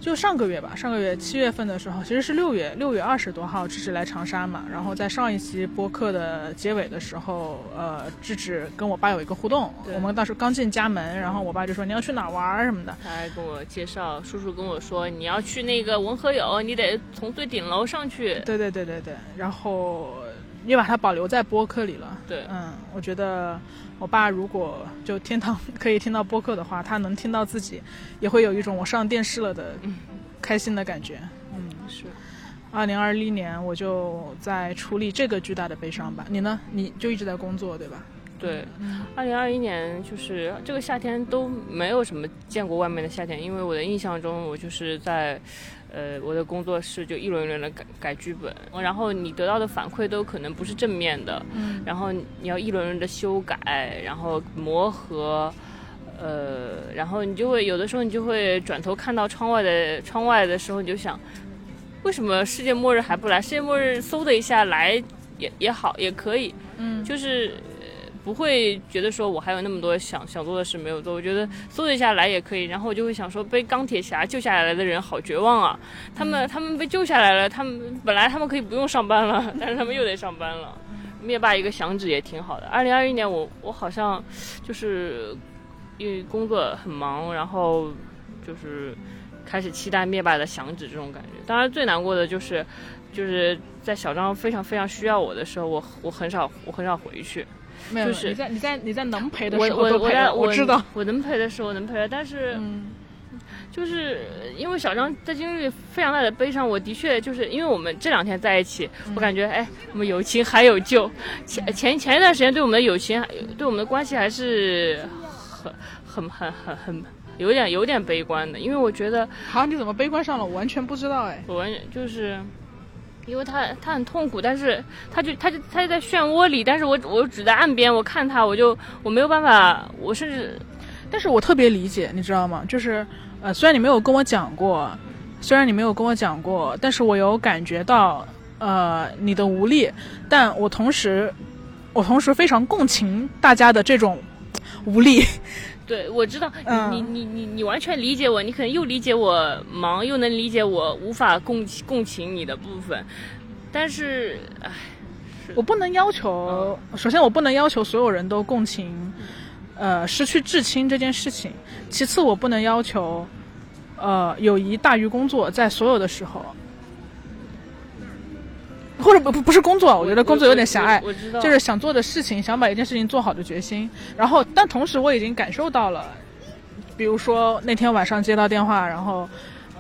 就上个月吧，上个月七月份的时候，其实是六月六月二十多号，智智来长沙嘛。然后在上一期播客的结尾的时候，呃，智智跟我爸有一个互动。我们当时刚进家门，然后我爸就说你要去哪玩什么的。他还跟我介绍，叔叔跟我说你要去那个文和友，你得从最顶楼上去。对对对对对，然后你把它保留在播客里了。对，嗯，我觉得。我爸如果就天堂 (laughs) 可以听到播客的话，他能听到自己，也会有一种我上电视了的开心的感觉。嗯，是。二零二一年我就在处理这个巨大的悲伤吧。你呢？你就一直在工作，对吧？对。二零二一年就是这个夏天都没有什么见过外面的夏天，因为我的印象中我就是在。呃，我的工作室就一轮一轮的改改剧本，然后你得到的反馈都可能不是正面的，嗯，然后你要一轮轮的修改，然后磨合，呃，然后你就会有的时候你就会转头看到窗外的窗外的时候，你就想，为什么世界末日还不来？世界末日嗖的一下来也也好也可以，嗯，就是。不会觉得说我还有那么多想想做的事没有做，我觉得搜一下来也可以，然后我就会想说被钢铁侠救下来的人好绝望啊！他们他们被救下来了，他们本来他们可以不用上班了，(laughs) 但是他们又得上班了。灭霸一个响指也挺好的。二零二一年我我好像就是因为工作很忙，然后就是开始期待灭霸的响指这种感觉。当然最难过的就是就是在小张非常非常需要我的时候，我我很少我很少回去。就是你在你在你在能陪的时候都陪了，我知道我能陪的时候能陪了，但是，就是因为小张在经历非常大的悲伤，我的确就是因为我们这两天在一起，我感觉哎，我们友情还有救。前前前一段时间对我们的友情，对我们的关系还是很很很很很有点有点悲观的，因为我觉得，好，你怎么悲观上了？我完全不知道哎，我完全就是。因为他他很痛苦，但是他就他就他就在漩涡里，但是我我只在岸边，我看他，我就我没有办法，我甚至，但是我特别理解，你知道吗？就是呃，虽然你没有跟我讲过，虽然你没有跟我讲过，但是我有感觉到呃你的无力，但我同时我同时非常共情大家的这种无力。对，我知道你你你你完全理解我，你可能又理解我忙，又能理解我无法共共情你的部分，但是，唉，我不能要求，首先我不能要求所有人都共情，呃，失去至亲这件事情，其次我不能要求，呃，友谊大于工作，在所有的时候。或者不不不是工作，我觉得工作有点狭隘，就是想做的事情，想把一件事情做好的决心。然后，但同时我已经感受到了，比如说那天晚上接到电话，然后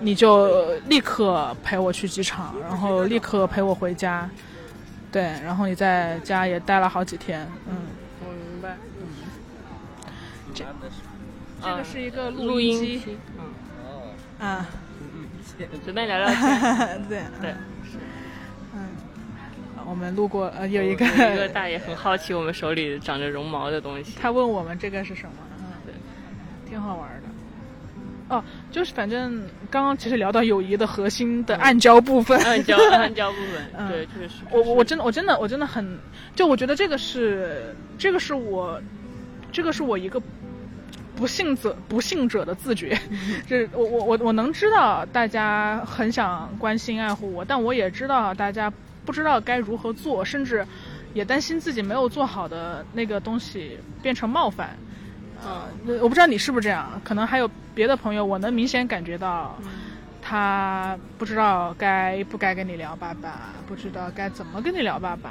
你就立刻陪我去机场，然后立刻陪我回家，对，然后你在家也待了好几天，嗯，我明白，嗯，这这个是一个录音机，嗯，啊，准备聊聊天，(laughs) 对。对。我们路过，呃，有一个一个大爷很好奇我们手里长着绒毛的东西。他问我们这个是什么？嗯，对，挺好玩的。哦，就是反正刚刚其实聊到友谊的核心的暗礁部分，暗礁暗礁部分，(laughs) 对，确实。我我真的我真的我真的很，就我觉得这个是这个是我，这个是我一个不幸者不幸者的自觉，就是我我我我能知道大家很想关心爱护我，但我也知道大家。不知道该如何做，甚至也担心自己没有做好的那个东西变成冒犯。呃，我不知道你是不是这样，可能还有别的朋友，我能明显感觉到，他不知道该不该跟你聊爸爸，不知道该怎么跟你聊爸爸，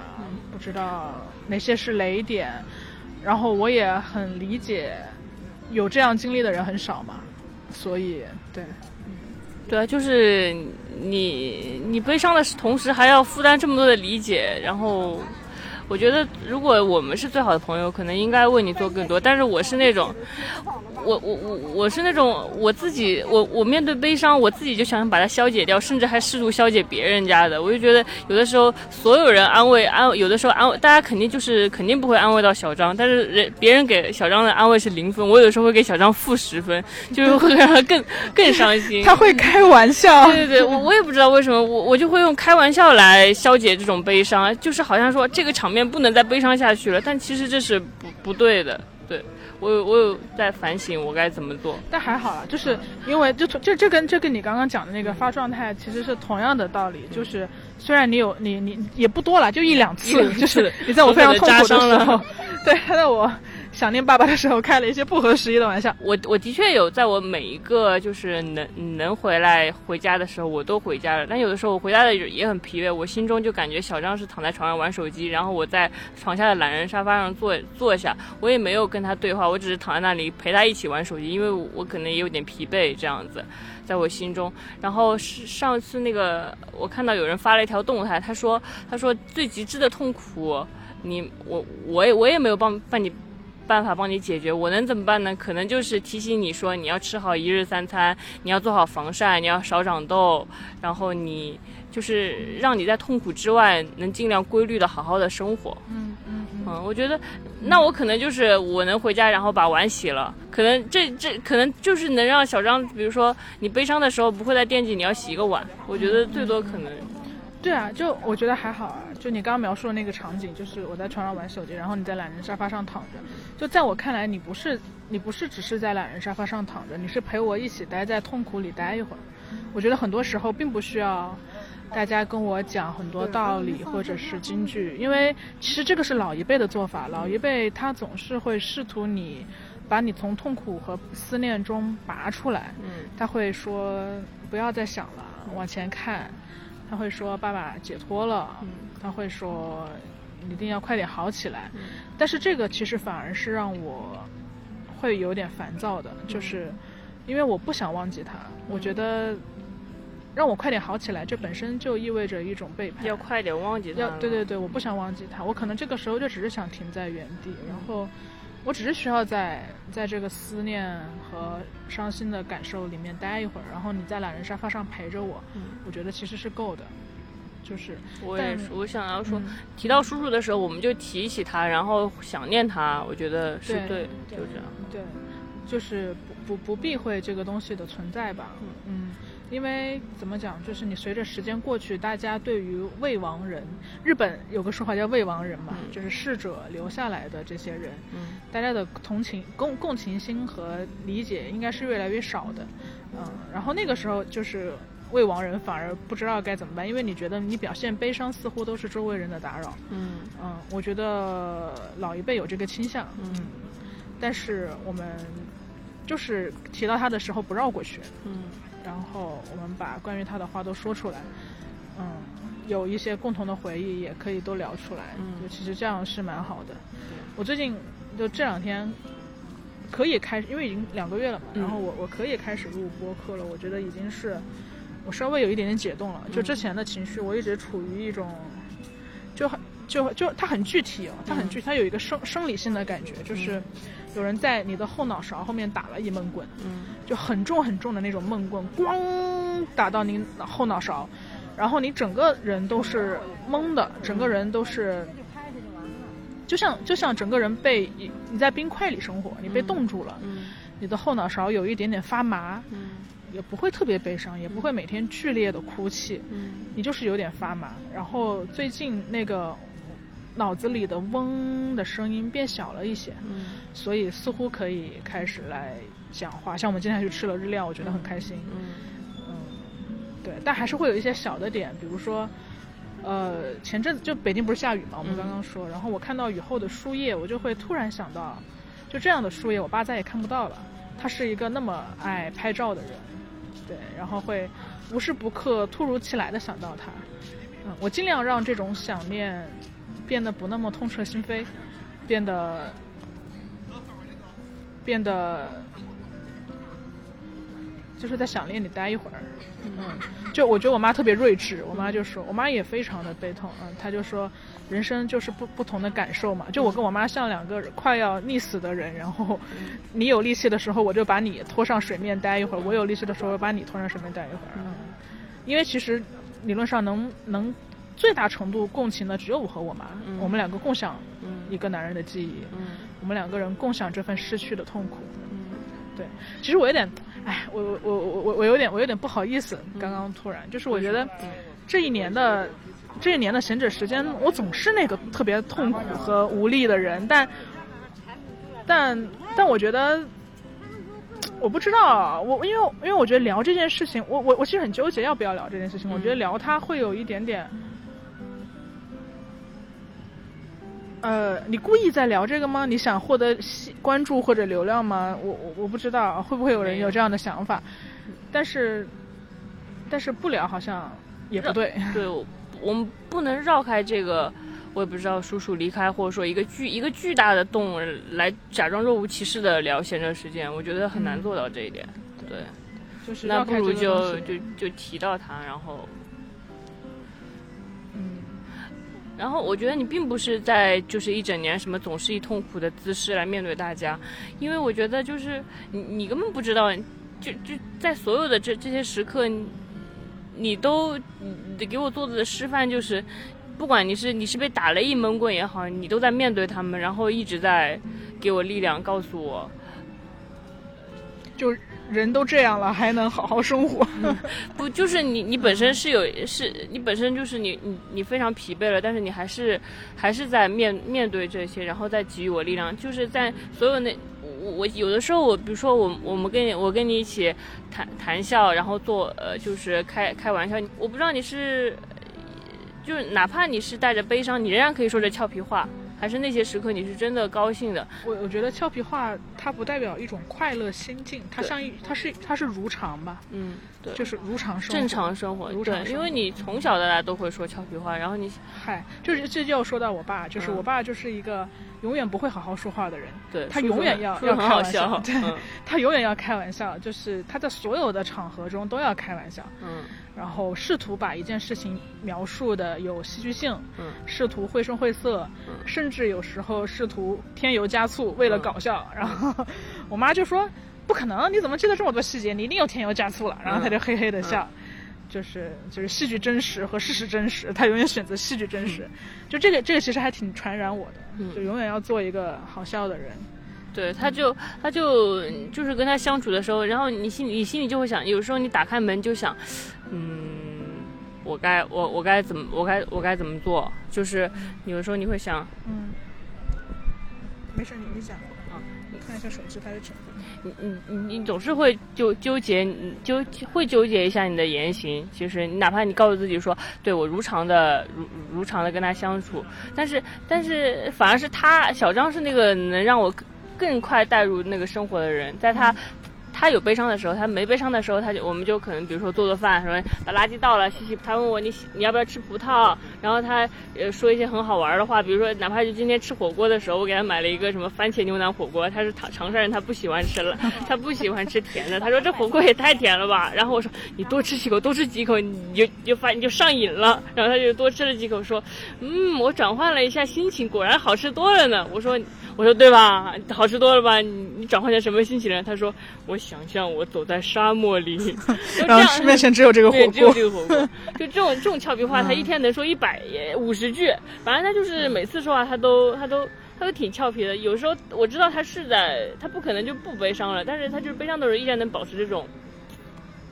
不知道哪些是雷点。然后我也很理解，有这样经历的人很少嘛，所以对。对啊，就是你你悲伤的同时还要负担这么多的理解，然后。我觉得，如果我们是最好的朋友，可能应该为你做更多。但是我是那种，我我我我是那种我自己，我我面对悲伤，我自己就想把它消解掉，甚至还试图消解别人家的。我就觉得有的时候，所有人安慰安，有的时候安慰大家肯定就是肯定不会安慰到小张，但是人别人给小张的安慰是零分，我有的时候会给小张负十分，就是会让他更更伤心。他会开玩笑，对对对，我我也不知道为什么，我我就会用开玩笑来消解这种悲伤，就是好像说这个场面。不能再悲伤下去了，但其实这是不不对的。对我有我有在反省我该怎么做，但还好啦，就是因为就这这跟这跟你刚刚讲的那个发状态其实是同样的道理，就是虽然你有你你也不多了，就一两次，就是你在我非常痛苦的时候，对，在我。想念爸爸的时候开了一些不合时宜的玩笑。(laughs) 我我的确有在我每一个就是能能回来回家的时候，我都回家了。但有的时候我回家的也很疲惫，我心中就感觉小张是躺在床上玩手机，然后我在床下的懒人沙发上坐坐下，我也没有跟他对话，我只是躺在那里陪他一起玩手机，因为我可能也有点疲惫这样子，在我心中。然后是上次那个我看到有人发了一条动态，他说他说最极致的痛苦，你我我也我也没有帮帮你。办法帮你解决，我能怎么办呢？可能就是提醒你说，你要吃好一日三餐，你要做好防晒，你要少长痘，然后你就是让你在痛苦之外能尽量规律的好好的生活。嗯嗯嗯，我觉得那我可能就是我能回家，然后把碗洗了，可能这这可能就是能让小张，比如说你悲伤的时候不会再惦记你要洗一个碗。我觉得最多可能。对啊，就我觉得还好啊。就你刚刚描述的那个场景，就是我在床上玩手机，然后你在懒人沙发上躺着。就在我看来，你不是你不是只是在懒人沙发上躺着，你是陪我一起待在痛苦里待一会儿。我觉得很多时候并不需要大家跟我讲很多道理或者是金句，因为其实这个是老一辈的做法。老一辈他总是会试图你把你从痛苦和思念中拔出来。他会说不要再想了，往前看。他会说：“爸爸解脱了。”他会说：“一定要快点好起来。”但是这个其实反而是让我会有点烦躁的，就是因为我不想忘记他。我觉得让我快点好起来，这本身就意味着一种背叛。要快点忘记他。要对对对，我不想忘记他。我可能这个时候就只是想停在原地，然后。我只是需要在在这个思念和伤心的感受里面待一会儿，然后你在懒人沙发上陪着我，我觉得其实是够的。就是，我也是，我想要说，提到叔叔的时候，我们就提起他，然后想念他，我觉得是对，就这样。对，就是不不不避讳这个东西的存在吧。嗯。因为怎么讲，就是你随着时间过去，大家对于未亡人，日本有个说法叫未亡人嘛，就是逝者留下来的这些人，嗯大家的同情、共共情心和理解应该是越来越少的，嗯，然后那个时候就是未亡人反而不知道该怎么办，因为你觉得你表现悲伤似乎都是周围人的打扰，嗯嗯，我觉得老一辈有这个倾向，嗯，但是我们就是提到他的时候不绕过去，嗯。然后我们把关于他的话都说出来，嗯，有一些共同的回忆也可以都聊出来，嗯，就其实这样是蛮好的。我最近就这两天可以开始，因为已经两个月了嘛，然后我我可以开始录播客了。我觉得已经是我稍微有一点点解冻了。就之前的情绪，我一直处于一种就很就就它很具体哦，它很具，它有一个生生理性的感觉，就是。有人在你的后脑勺后面打了一闷棍，嗯，就很重很重的那种闷棍，咣打到你后脑勺，然后你整个人都是懵的，整个人都是，就像就像整个人被你你在冰块里生活，你被冻住了，嗯，你的后脑勺有一点点发麻，嗯，也不会特别悲伤，也不会每天剧烈的哭泣，嗯，你就是有点发麻，然后最近那个。脑子里的嗡的声音变小了一些，嗯，所以似乎可以开始来讲话。像我们今天去吃了日料，我觉得很开心，嗯，嗯，对，但还是会有一些小的点，比如说，呃，前阵子就北京不是下雨嘛，我们刚刚说，然后我看到雨后的树叶，我就会突然想到，就这样的树叶，我爸再也看不到了。他是一个那么爱拍照的人，对，然后会无时不刻、突如其来的想到他。嗯，我尽量让这种想念。变得不那么痛彻心扉，变得变得就是在想念里待一会儿。嗯，就我觉得我妈特别睿智，我妈就说，我妈也非常的悲痛，嗯，她就说，人生就是不不同的感受嘛。就我跟我妈像两个快要溺死的人，然后你有力气的时候，我就把你拖上水面待一会儿；我有力气的时候，把你拖上水面待一会儿。嗯，因为其实理论上能能最大程度共情的只有我和我妈，我们两个共享一个男人的记忆，我们两个人共享这份失去的痛苦。嗯，对，其实我有点。哎，我我我我我有点我有点不好意思，刚刚突然就是我觉得这一年的这一年的闲者时间，我总是那个特别痛苦和无力的人，但但但我觉得我不知道，我因为因为我觉得聊这件事情，我我我其实很纠结要不要聊这件事情，我觉得聊它会有一点点。呃，你故意在聊这个吗？你想获得关注或者流量吗？我我我不知道会不会有人有这样的想法，但是但是不聊好像也不对。对，我们不能绕开这个，我也不知道叔叔离开或者说一个巨一个巨大的洞来假装若无其事的聊闲着时间，我觉得很难做到这一点。对，就是那不如就就就提到他，然后。然后我觉得你并不是在就是一整年什么总是以痛苦的姿势来面对大家，因为我觉得就是你你根本不知道，就就在所有的这这些时刻，你都你给我做的示范就是，不管你是你是被打了一闷棍也好，你都在面对他们，然后一直在给我力量，告诉我，就是。人都这样了，还能好好生活？不，就是你，你本身是有，是你本身就是你，你你非常疲惫了，但是你还是还是在面面对这些，然后再给予我力量。就是在所有那，我我有的时候，我比如说我我们跟你我跟你一起谈谈笑，然后做呃就是开开玩笑，我不知道你是，就是哪怕你是带着悲伤，你仍然可以说着俏皮话。还是那些时刻，你是真的高兴的。我我觉得俏皮话它不代表一种快乐心境，它像一，它是它是如常吧。嗯，对，就是如常生活。正常生活，对，因为你从小到大都会说俏皮话，然后你，嗨，就是这就要说到我爸，就是我爸就是一个永远不会好好说话的人。对，他永远要要开玩笑。对，他永远要开玩笑，就是他在所有的场合中都要开玩笑。嗯。然后试图把一件事情描述的有戏剧性，试图绘声绘色，甚至有时候试图添油加醋，为了搞笑。然后我妈就说：“不可能，你怎么记得这么多细节？你一定又添油加醋了。”然后她就嘿嘿的笑，就是就是戏剧真实和事实真实，他永远选择戏剧真实。就这个这个其实还挺传染我的，就永远要做一个好笑的人。对，他就他就就是跟他相处的时候，然后你心里你心里就会想，有时候你打开门就想，嗯，我该我我该怎么我该我该怎么做？就是有时候你会想，嗯，没事，你你讲啊，你看一下手机，它的整。你你你你总是会纠纠结，纠会纠结一下你的言行。其实你哪怕你告诉自己说，对我如常的如如常的跟他相处，但是但是反而是他小张是那个能让我。更快带入那个生活的人，在他。他有悲伤的时候，他没悲伤的时候，他就我们就可能比如说做做饭，什么把垃圾倒了，洗洗。他问我你你要不要吃葡萄，然后他呃说一些很好玩的话，比如说哪怕就今天吃火锅的时候，我给他买了一个什么番茄牛腩火锅，他是长长沙人，他不喜欢吃了，(laughs) 他不喜欢吃甜的，他说这火锅也太甜了吧。然后我说你多吃几口，多吃几口，你就就发你就上瘾了。然后他就多吃了几口，说嗯，我转换了一下心情，果然好吃多了呢。我说我说对吧，好吃多了吧？你你转换成什么心情了？他说我。想象我走在沙漠里，(laughs) 然后面前只有这个火锅，只有这个火锅。就这种这种俏皮话，他一天能说一百五十句。反正他就是每次说话，他都他都他都挺俏皮的。有时候我知道他是在，他不可能就不悲伤了，但是他就是悲伤的时候依然能保持这种。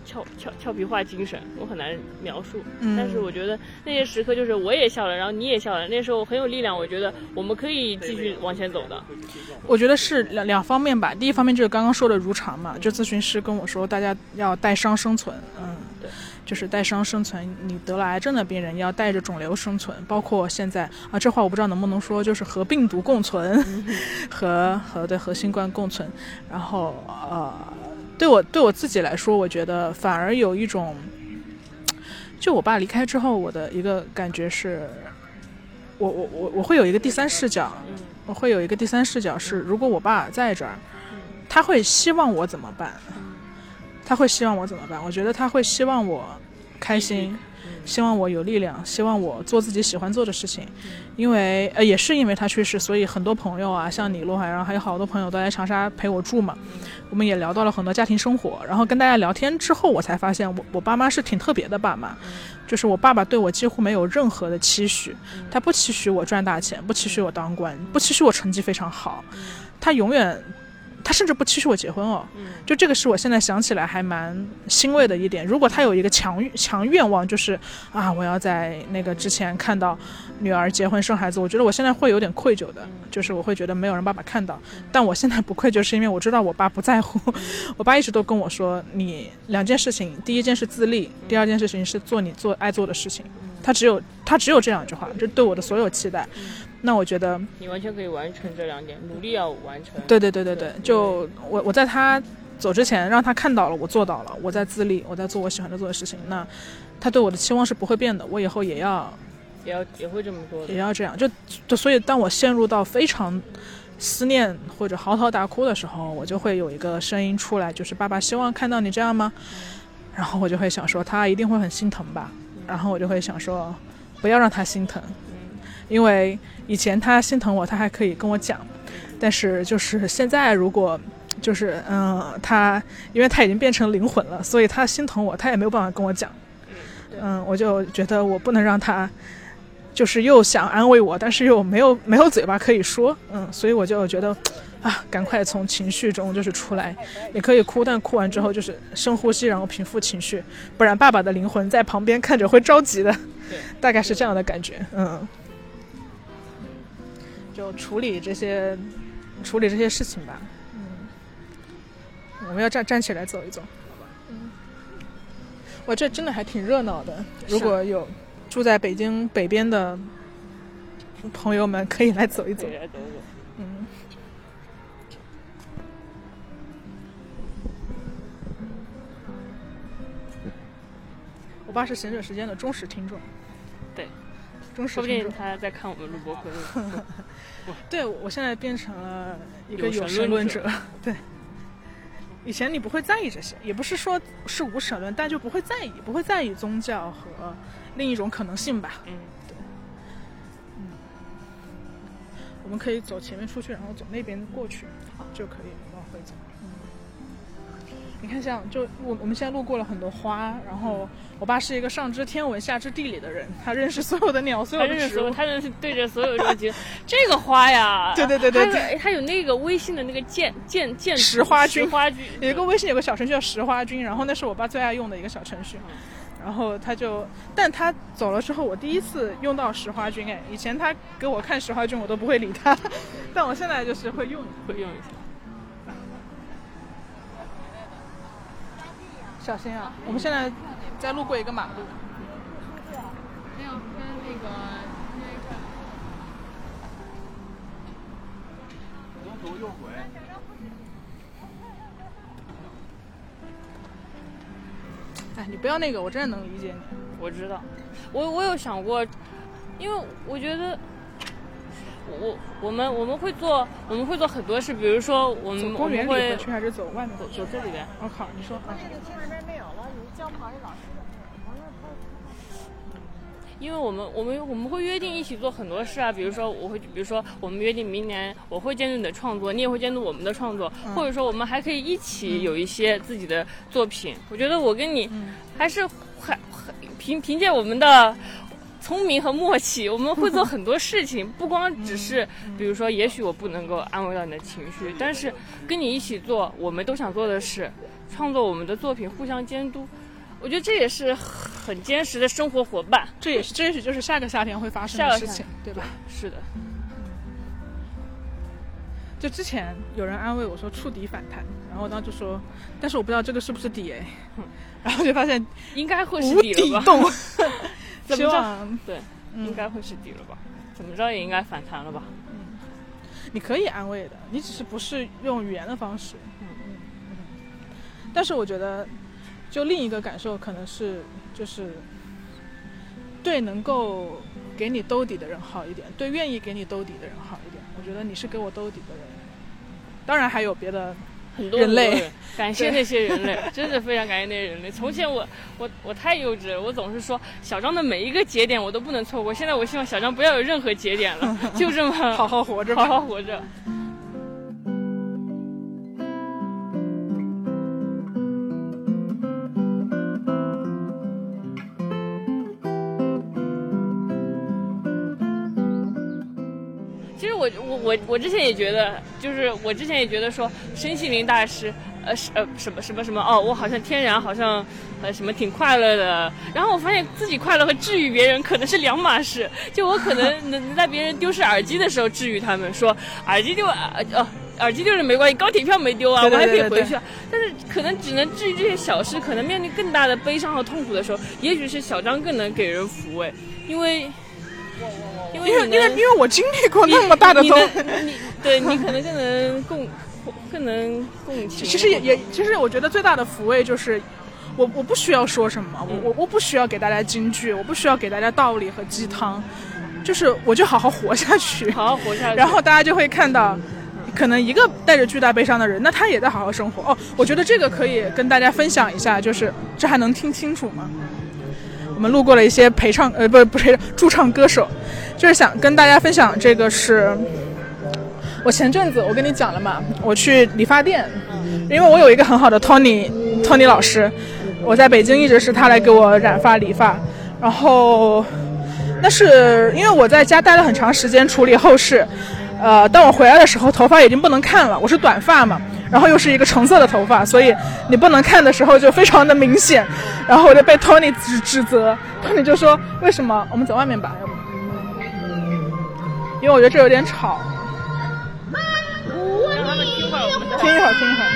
俏俏俏皮话精神，我很难描述。但是我觉得那些时刻，就是我也笑了，然后你也笑了，那时候很有力量。我觉得我们可以继续往前走的。我觉得是两两方面吧。第一方面就是刚刚说的如常嘛，就咨询师跟我说，大家要带伤生存。嗯，对，就是带伤生存。你得了癌症的病人要带着肿瘤生存，包括现在啊，这话我不知道能不能说，就是和病毒共存，(laughs) 和和对和新冠共存。然后呃。对我对我自己来说，我觉得反而有一种，就我爸离开之后，我的一个感觉是，我我我我会有一个第三视角，我会有一个第三视角是，如果我爸在这儿，他会希望我怎么办？(laughs) 他会希望我怎么办？我觉得他会希望我开心。希望我有力量，希望我做自己喜欢做的事情，因为呃也是因为他去世，所以很多朋友啊，像你陆海，然后还有好多朋友都来长沙陪我住嘛，我们也聊到了很多家庭生活，然后跟大家聊天之后，我才发现我我爸妈是挺特别的爸妈，就是我爸爸对我几乎没有任何的期许，他不期许我赚大钱，不期许我当官，不期许我成绩非常好，他永远。他甚至不期许我结婚哦，就这个是我现在想起来还蛮欣慰的一点。如果他有一个强强愿望，就是啊，我要在那个之前看到女儿结婚生孩子，我觉得我现在会有点愧疚的，就是我会觉得没有让爸爸看到。但我现在不愧疚，是因为我知道我爸不在乎。(laughs) 我爸一直都跟我说，你两件事情，第一件是自立，第二件事情是做你做爱做的事情。他只有他只有这两句话，这对我的所有期待。那我觉得你完全可以完成这两点，努力要完成。对对对对对，就我我在他走之前让他看到了我做到了，我在自立，我在做我喜欢的做的事情。那他对我的期望是不会变的，我以后也要也要也会这么做，也要这样。就就所以当我陷入到非常思念或者嚎啕大哭的时候，我就会有一个声音出来，就是爸爸希望看到你这样吗？然后我就会想说他一定会很心疼吧。然后我就会想说不要让他心疼，因为。以前他心疼我，他还可以跟我讲，但是就是现在，如果就是嗯，他因为他已经变成灵魂了，所以他心疼我，他也没有办法跟我讲。嗯，我就觉得我不能让他，就是又想安慰我，但是又没有没有嘴巴可以说。嗯，所以我就觉得啊，赶快从情绪中就是出来，也可以哭，但哭完之后就是深呼吸，然后平复情绪，不然爸爸的灵魂在旁边看着会着急的。大概是这样的感觉。嗯。就处理这些，处理这些事情吧。嗯，我们要站站起来走一走，好吧？嗯，我这真的还挺热闹的。如果有住在北京北边的朋友们，可以来走一走。嗯。我爸是闲者时间的忠实听众。对。说不定他在看我们录播课。(laughs) (laughs) 对，我现在变成了一个有神论者。对，以前你不会在意这些，也不是说是无神论，但就不会在意，不会在意宗教和另一种可能性吧。嗯，对。嗯，我们可以走前面出去，然后走那边过去，就可以往回走。你看，像就我我们现在路过了很多花，然后我爸是一个上知天文下知地理的人，他认识所有的鸟，所有的植物，他认识对着所有这个 (laughs) 这个花呀，(laughs) 对对对对，他有那个微信的那个建建建石花君，石花君有一个微信有个小程序叫石花君，然后那是我爸最爱用的一个小程序，然后他就，但他走了之后，我第一次用到石花君，哎，以前他给我看石花君，我都不会理他，(laughs) 但我现在就是会用，会用一下。小心啊！我们现在在路过一个马路。没有跟那个左右回。哎，你不要那个，我真的能理解你。我知道，我我有想过，因为我觉得。我我们我们会做我们会做很多事，比如说我们公园里会去还是走外面走走这里边？我靠，你说啊？因为我们我们我们会约定一起做很多事啊，比如说我会比如说我们约定明年我会监督你的创作，你也会监督我们的创作，或者说我们还可以一起有一些自己的作品。我觉得我跟你还是还凭凭借我们的。聪明和默契，我们会做很多事情，不光只是，比如说，也许我不能够安慰到你的情绪，但是跟你一起做，我们都想做的事，创作我们的作品，互相监督，我觉得这也是很坚实的生活伙伴。这也是，这也许就是下个夏天会发生的事情，对吧？是的。就之前有人安慰我说触底反弹，然后我当时就说，但是我不知道这个是不是底哎，然后就发现应该会是底了吧。怎么着？对，应该会是底了吧？怎么着也应该反弹了吧？嗯，你可以安慰的，你只是不是用语言的方式。嗯嗯嗯。但是我觉得，就另一个感受可能是，就是对能够给你兜底的人好一点，对愿意给你兜底的人好一点。我觉得你是给我兜底的人。当然还有别的很多人类。(laughs) 感谢那些人类，真的非常感谢那些人类。从前我我我太幼稚了，我总是说小张的每一个节点我都不能错过。现在我希望小张不要有任何节点了，就这么好好活着，好好活着。我我我我之前也觉得，就是我之前也觉得说身心灵大师。呃，是呃，什么什么什么哦，我好像天然好像，呃，什么挺快乐的。然后我发现自己快乐和治愈别人可能是两码事。就我可能 (laughs) 能在别人丢失耳机的时候治愈他们，说耳机丢呃哦，耳机丢了没关系，高铁票没丢啊，我还可以回去。啊但是可能只能治愈这些小事，可能面对更大的悲伤和痛苦的时候，也许是小张更能给人抚慰，因为，因为因为因为我经历过那么大的痛，你对你可能更能共。更能共情。其实也也，其实我觉得最大的抚慰就是，我我不需要说什么，我我我不需要给大家金句，我不需要给大家道理和鸡汤，就是我就好好活下去，好好活下 (laughs) 去。然后大家就会看到，可能一个带着巨大悲伤的人，那他也在好好生活。哦，我觉得这个可以跟大家分享一下，就是这还能听清楚吗？我们路过了一些陪唱，呃，不不是驻唱歌手，就是想跟大家分享这个是。我前阵子我跟你讲了嘛，我去理发店，因为我有一个很好的 Tony，Tony 老师，我在北京一直是他来给我染发理发，然后那是因为我在家待了很长时间处理后事，呃，当我回来的时候头发已经不能看了，我是短发嘛，然后又是一个橙色的头发，所以你不能看的时候就非常的明显，然后我就被 Tony 指指责，Tony 就说为什么我们走外面吧，因为我觉得这有点吵。听一会儿，听一会儿。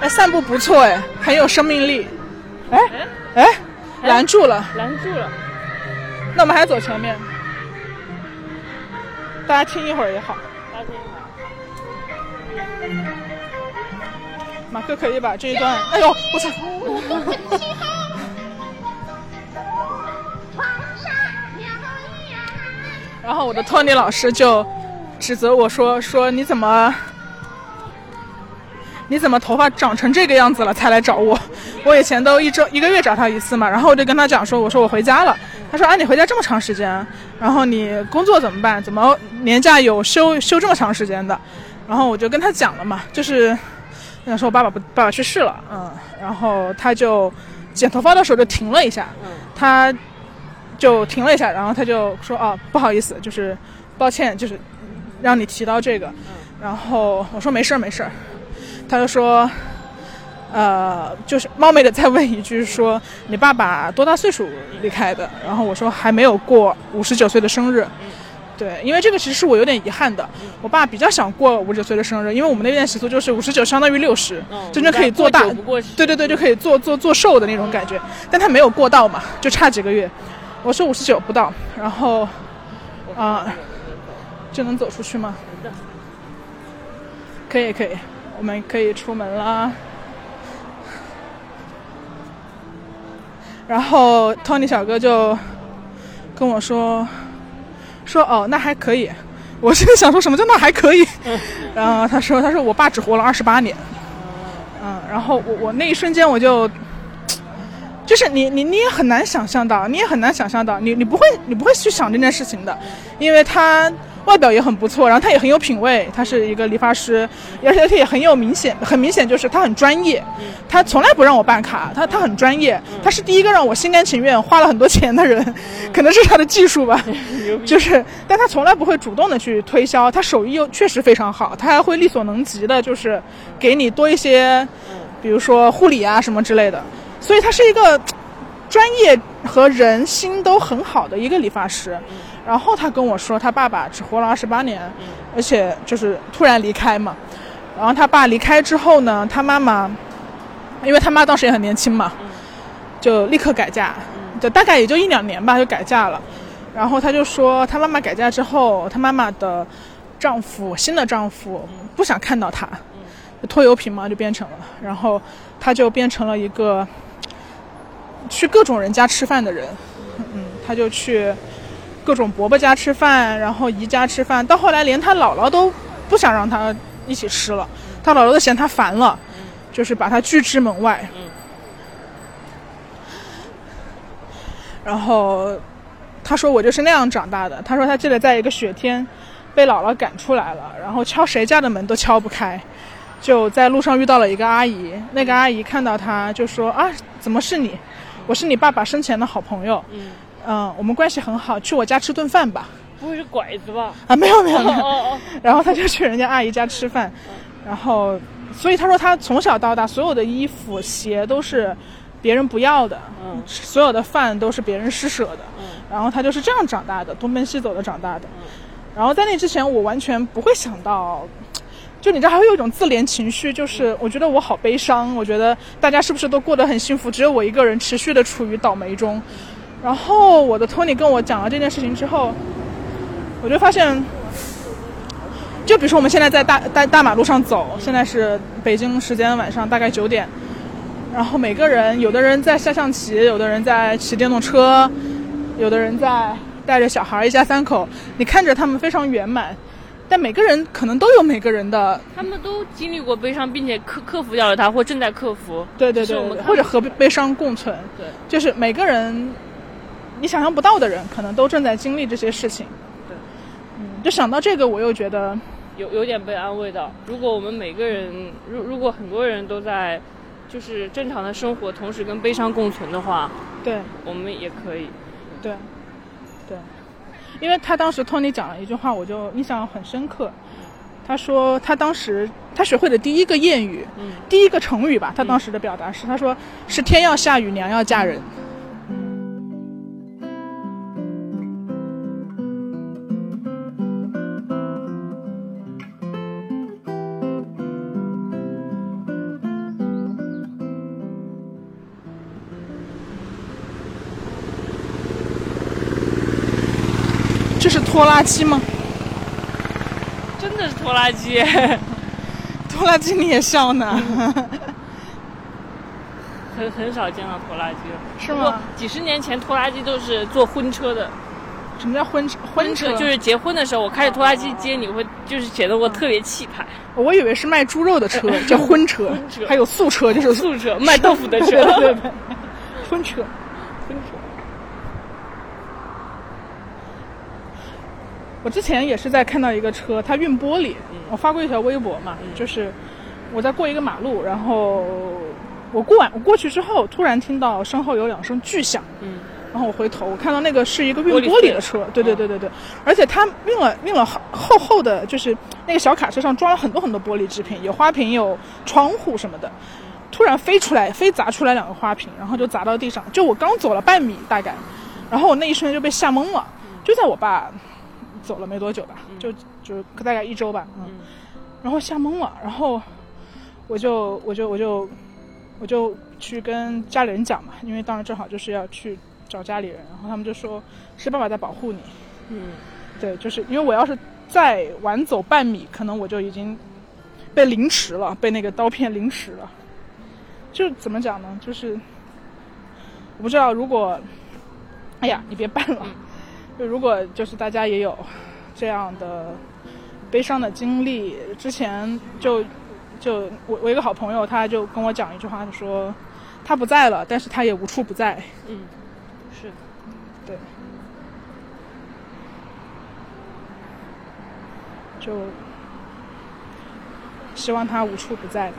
哎，散步不错哎，很有生命力。哎哎，拦住了，拦住了。那我们还走前面。大家听一会儿也好。大家听一会儿。马克可以把这一段。哎呦，我操！(laughs) 然后我的托尼老师就指责我说：“说你怎么，你怎么头发长成这个样子了才来找我？我以前都一周一个月找他一次嘛。”然后我就跟他讲说：“我说我回家了。”他说：“啊，你回家这么长时间？然后你工作怎么办？怎么年假有休休这么长时间的？”然后我就跟他讲了嘛，就是想说我爸爸不爸爸去世了，嗯，然后他就剪头发的时候就停了一下，他。就停了一下，然后他就说：“哦，不好意思，就是抱歉，就是让你提到这个。”然后我说：“没事儿，没事儿。”他就说：“呃，就是冒昧的再问一句，说你爸爸多大岁数离开的？”然后我说：“还没有过五十九岁的生日。”对，因为这个其实是我有点遗憾的。我爸比较想过五十九岁的生日，因为我们那边习俗就是五十九相当于六十，真正可以做大，对对对，就可以做做做寿的那种感觉。但他没有过到嘛，就差几个月。我说五十九不到，然后，啊，就能走出去吗？可以可以，我们可以出门啦。然后 Tony 小哥就跟我说，说哦那还可以，我现在想说什么叫那还可以，然后他说他说我爸只活了二十八年，嗯，然后我我那一瞬间我就。就是你你你也很难想象到，你也很难想象到，你你不会你不会去想这件事情的，因为他外表也很不错，然后他也很有品位，他是一个理发师，而且他也很有明显，很明显就是他很专业，他从来不让我办卡，他他很专业，他是第一个让我心甘情愿花了很多钱的人，可能是他的技术吧，(laughs) 就是，但他从来不会主动的去推销，他手艺又确实非常好，他还会力所能及的，就是给你多一些，比如说护理啊什么之类的。所以他是一个专业和人心都很好的一个理发师，然后他跟我说，他爸爸只活了二十八年，而且就是突然离开嘛。然后他爸离开之后呢，他妈妈，因为他妈当时也很年轻嘛，就立刻改嫁，就大概也就一两年吧，就改嫁了。然后他就说，他妈妈改嫁之后，他妈妈的丈夫新的丈夫不想看到他，拖油瓶嘛，就变成了，然后他就变成了一个。去各种人家吃饭的人，嗯，他就去各种伯伯家吃饭，然后姨家吃饭，到后来连他姥姥都不想让他一起吃了，他姥姥都嫌他烦了，就是把他拒之门外。然后他说我就是那样长大的。他说他记得在一个雪天，被姥姥赶出来了，然后敲谁家的门都敲不开，就在路上遇到了一个阿姨。那个阿姨看到他就说啊，怎么是你？我是你爸爸生前的好朋友。嗯。嗯，我们关系很好，去我家吃顿饭吧。不会是拐子吧？啊，没有没有没有。(laughs) 然后他就去人家阿姨家吃饭，然后，所以他说他从小到大所有的衣服鞋都是别人不要的，嗯，所有的饭都是别人施舍的，嗯，然后他就是这样长大的，东奔西走的长大的。嗯然后在那之前，我完全不会想到，就你知道，还会有一种自怜情绪，就是我觉得我好悲伤，我觉得大家是不是都过得很幸福，只有我一个人持续的处于倒霉中。然后我的托尼跟我讲了这件事情之后，我就发现，就比如说我们现在在大大大马路上走，现在是北京时间晚上大概九点，然后每个人，有的人在下象棋，有的人在骑电动车，有的人在带着小孩，一家三口，你看着他们非常圆满，但每个人可能都有每个人的，他们都经历过悲伤，并且克克服掉了它，或正在克服，对对对，或者和悲伤共存，对，就是每个人。你想象不到的人，可能都正在经历这些事情。对，嗯，就想到这个，我又觉得有有点被安慰到。如果我们每个人，如如果很多人都在，就是正常的生活，同时跟悲伤共存的话，对，我们也可以。对，对，因为他当时托尼讲了一句话，我就印象很深刻。他说他当时他学会的第一个谚语，嗯，第一个成语吧，他当时的表达是，他说是天要下雨，娘要嫁人。这拖拉机吗？真的是拖拉机，(laughs) 拖拉机你也笑呢？(laughs) 很很少见到拖拉机了，是吗？几十年前拖拉机都是坐婚车的。什么叫婚车？婚车就是结婚的时候，我开着拖拉机接你，会就是显得我特别气派。我以为是卖猪肉的车，(laughs) 叫婚车，还有素车，就是素车，卖豆腐的车，对对，婚车。我之前也是在看到一个车，它运玻璃。我发过一条微博嘛，就是我在过一个马路，然后我过完我过去之后，突然听到身后有两声巨响。嗯，然后我回头，我看到那个是一个运玻璃的车。对对对对对，而且它运了运了厚厚的，就是那个小卡车上装了很多很多玻璃制品，有花瓶，有窗户什么的。突然飞出来，飞砸出来两个花瓶，然后就砸到地上。就我刚走了半米大概，然后我那一瞬间就被吓懵了。就在我爸。走了没多久吧，就就大概一周吧，嗯，然后吓懵了，然后我就我就我就我就去跟家里人讲嘛，因为当时正好就是要去找家里人，然后他们就说是爸爸在保护你，嗯，对，就是因为我要是再晚走半米，可能我就已经被凌迟了，被那个刀片凌迟了，就怎么讲呢？就是我不知道，如果哎呀，你别办了。就如果就是大家也有这样的悲伤的经历，之前就就我我一个好朋友，他就跟我讲一句话，他说他不在了，但是他也无处不在。嗯，是，对，就希望他无处不在吧。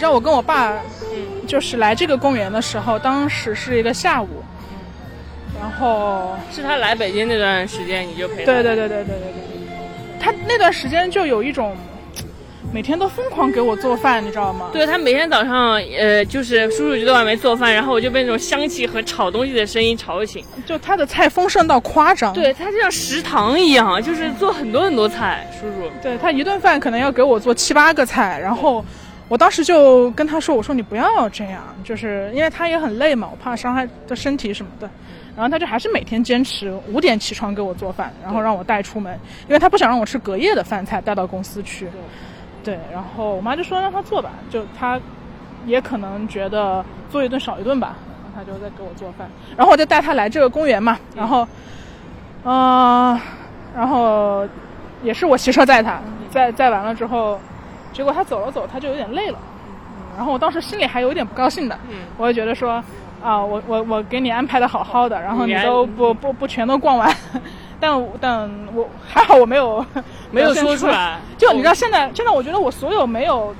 知道我跟我爸，就是来这个公园的时候，当时是一个下午，然后是他来北京那段时间，你就陪他。对对对对对对对，他那段时间就有一种，每天都疯狂给我做饭，你知道吗？对他每天早上，呃，就是叔叔就在外面做饭，然后我就被那种香气和炒东西的声音吵醒。就他的菜丰盛到夸张，对他就像食堂一样，就是做很多很多菜。叔叔，对他一顿饭可能要给我做七八个菜，然后我当时就跟他说：“我说你不要这样，就是因为他也很累嘛，我怕伤害的身体什么的。”然后他就还是每天坚持五点起床给我做饭，然后让我带出门，因为他不想让我吃隔夜的饭菜带到公司去。对，然后我妈就说让他做吧，就他，也可能觉得做一顿少一顿吧，然后他就在给我做饭，然后我就带他来这个公园嘛，然后，嗯，然后也是我骑车载他，载载完了之后，结果他走了走，他就有点累了，然后我当时心里还有点不高兴的，我就觉得说，啊，我我我给你安排的好好的，然后你都不不不全都逛完。但 (laughs) 但我还好，我没有没有说出来。就你知道，现在现在我觉得我所有没有，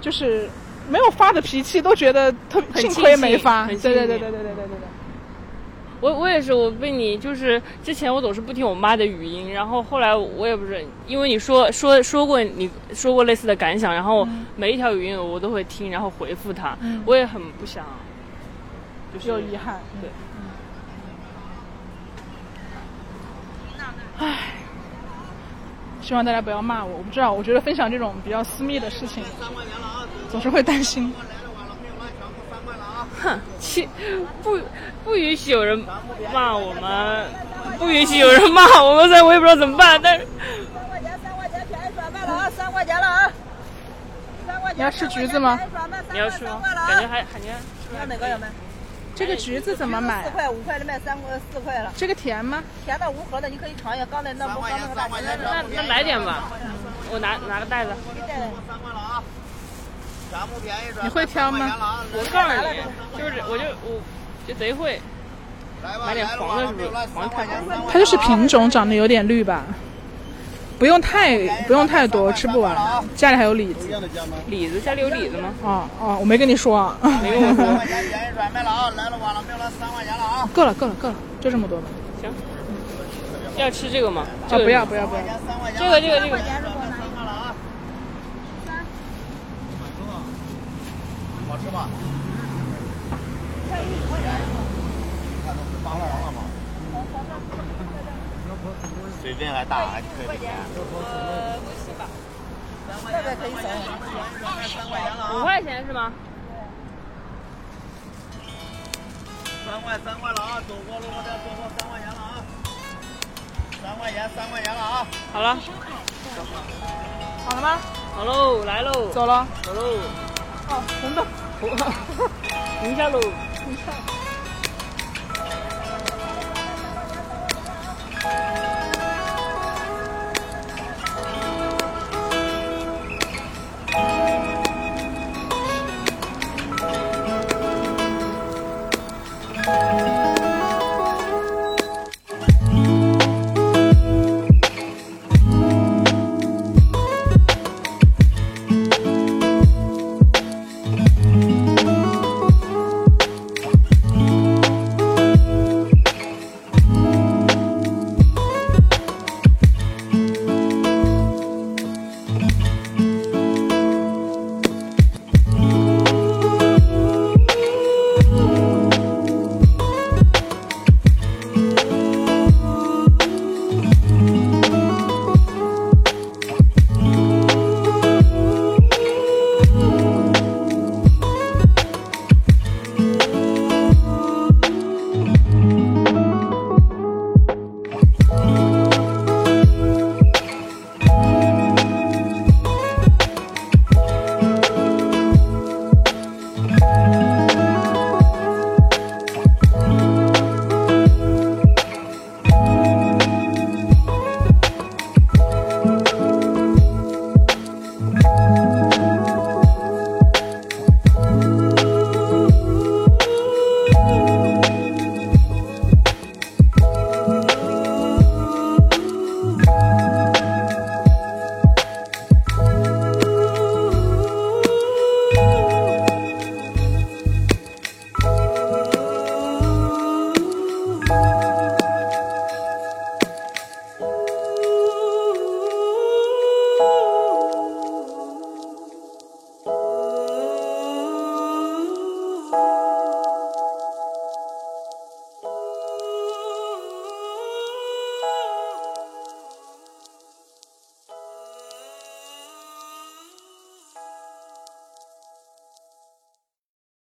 就是没有发的脾气，都觉得特幸亏没发。对对对对对对对对对。我我也是，我被你就是之前我总是不听我妈的语音，然后后来我也不是因为你说说说过你说过类似的感想，然后每一条语音我都会听，然后回复他。我也很不想，就是有遗憾。对。唉，希望大家不要骂我。我不知道，我觉得分享这种比较私密的事情，总是会担心。哼，切，不不允许有人骂我们，不允许有人骂我们，所以我也不知道怎么办。但是三块钱，三块钱便宜转卖了啊！三块钱了啊！三块钱。你要吃橘子吗？你要吃吗？感觉还感觉。要哪个要买？这个橘子怎么买？四块五块的卖三块四块了。这个甜吗？甜的无核的，你可以尝一下。刚才那不刚那个大甜的。那那来点吧，我拿拿个袋子。三块了啊！你会挑吗？我告诉你，就是我就我就贼会。买点黄的是不是？黄太它就是品种长得有点绿吧。不用太不用太多，吃不完。家里还有李子，李子家里有李子吗？啊啊，我没跟你说啊。(laughs) (laughs) 没跟我说。够了够了够了，就这么多吧。行。要吃这个吗？啊不要不要不要。这个这个这个。好吃吗？随便来打还可以。呃，不行吧？这个可以省。五块钱是吗？三块三块了啊！走过路过店错过三块钱了啊！三块钱三块钱了啊！好了。好了吗？好喽，来喽。走了。走喽。哦，红的。停 (laughs) 下喽。停下。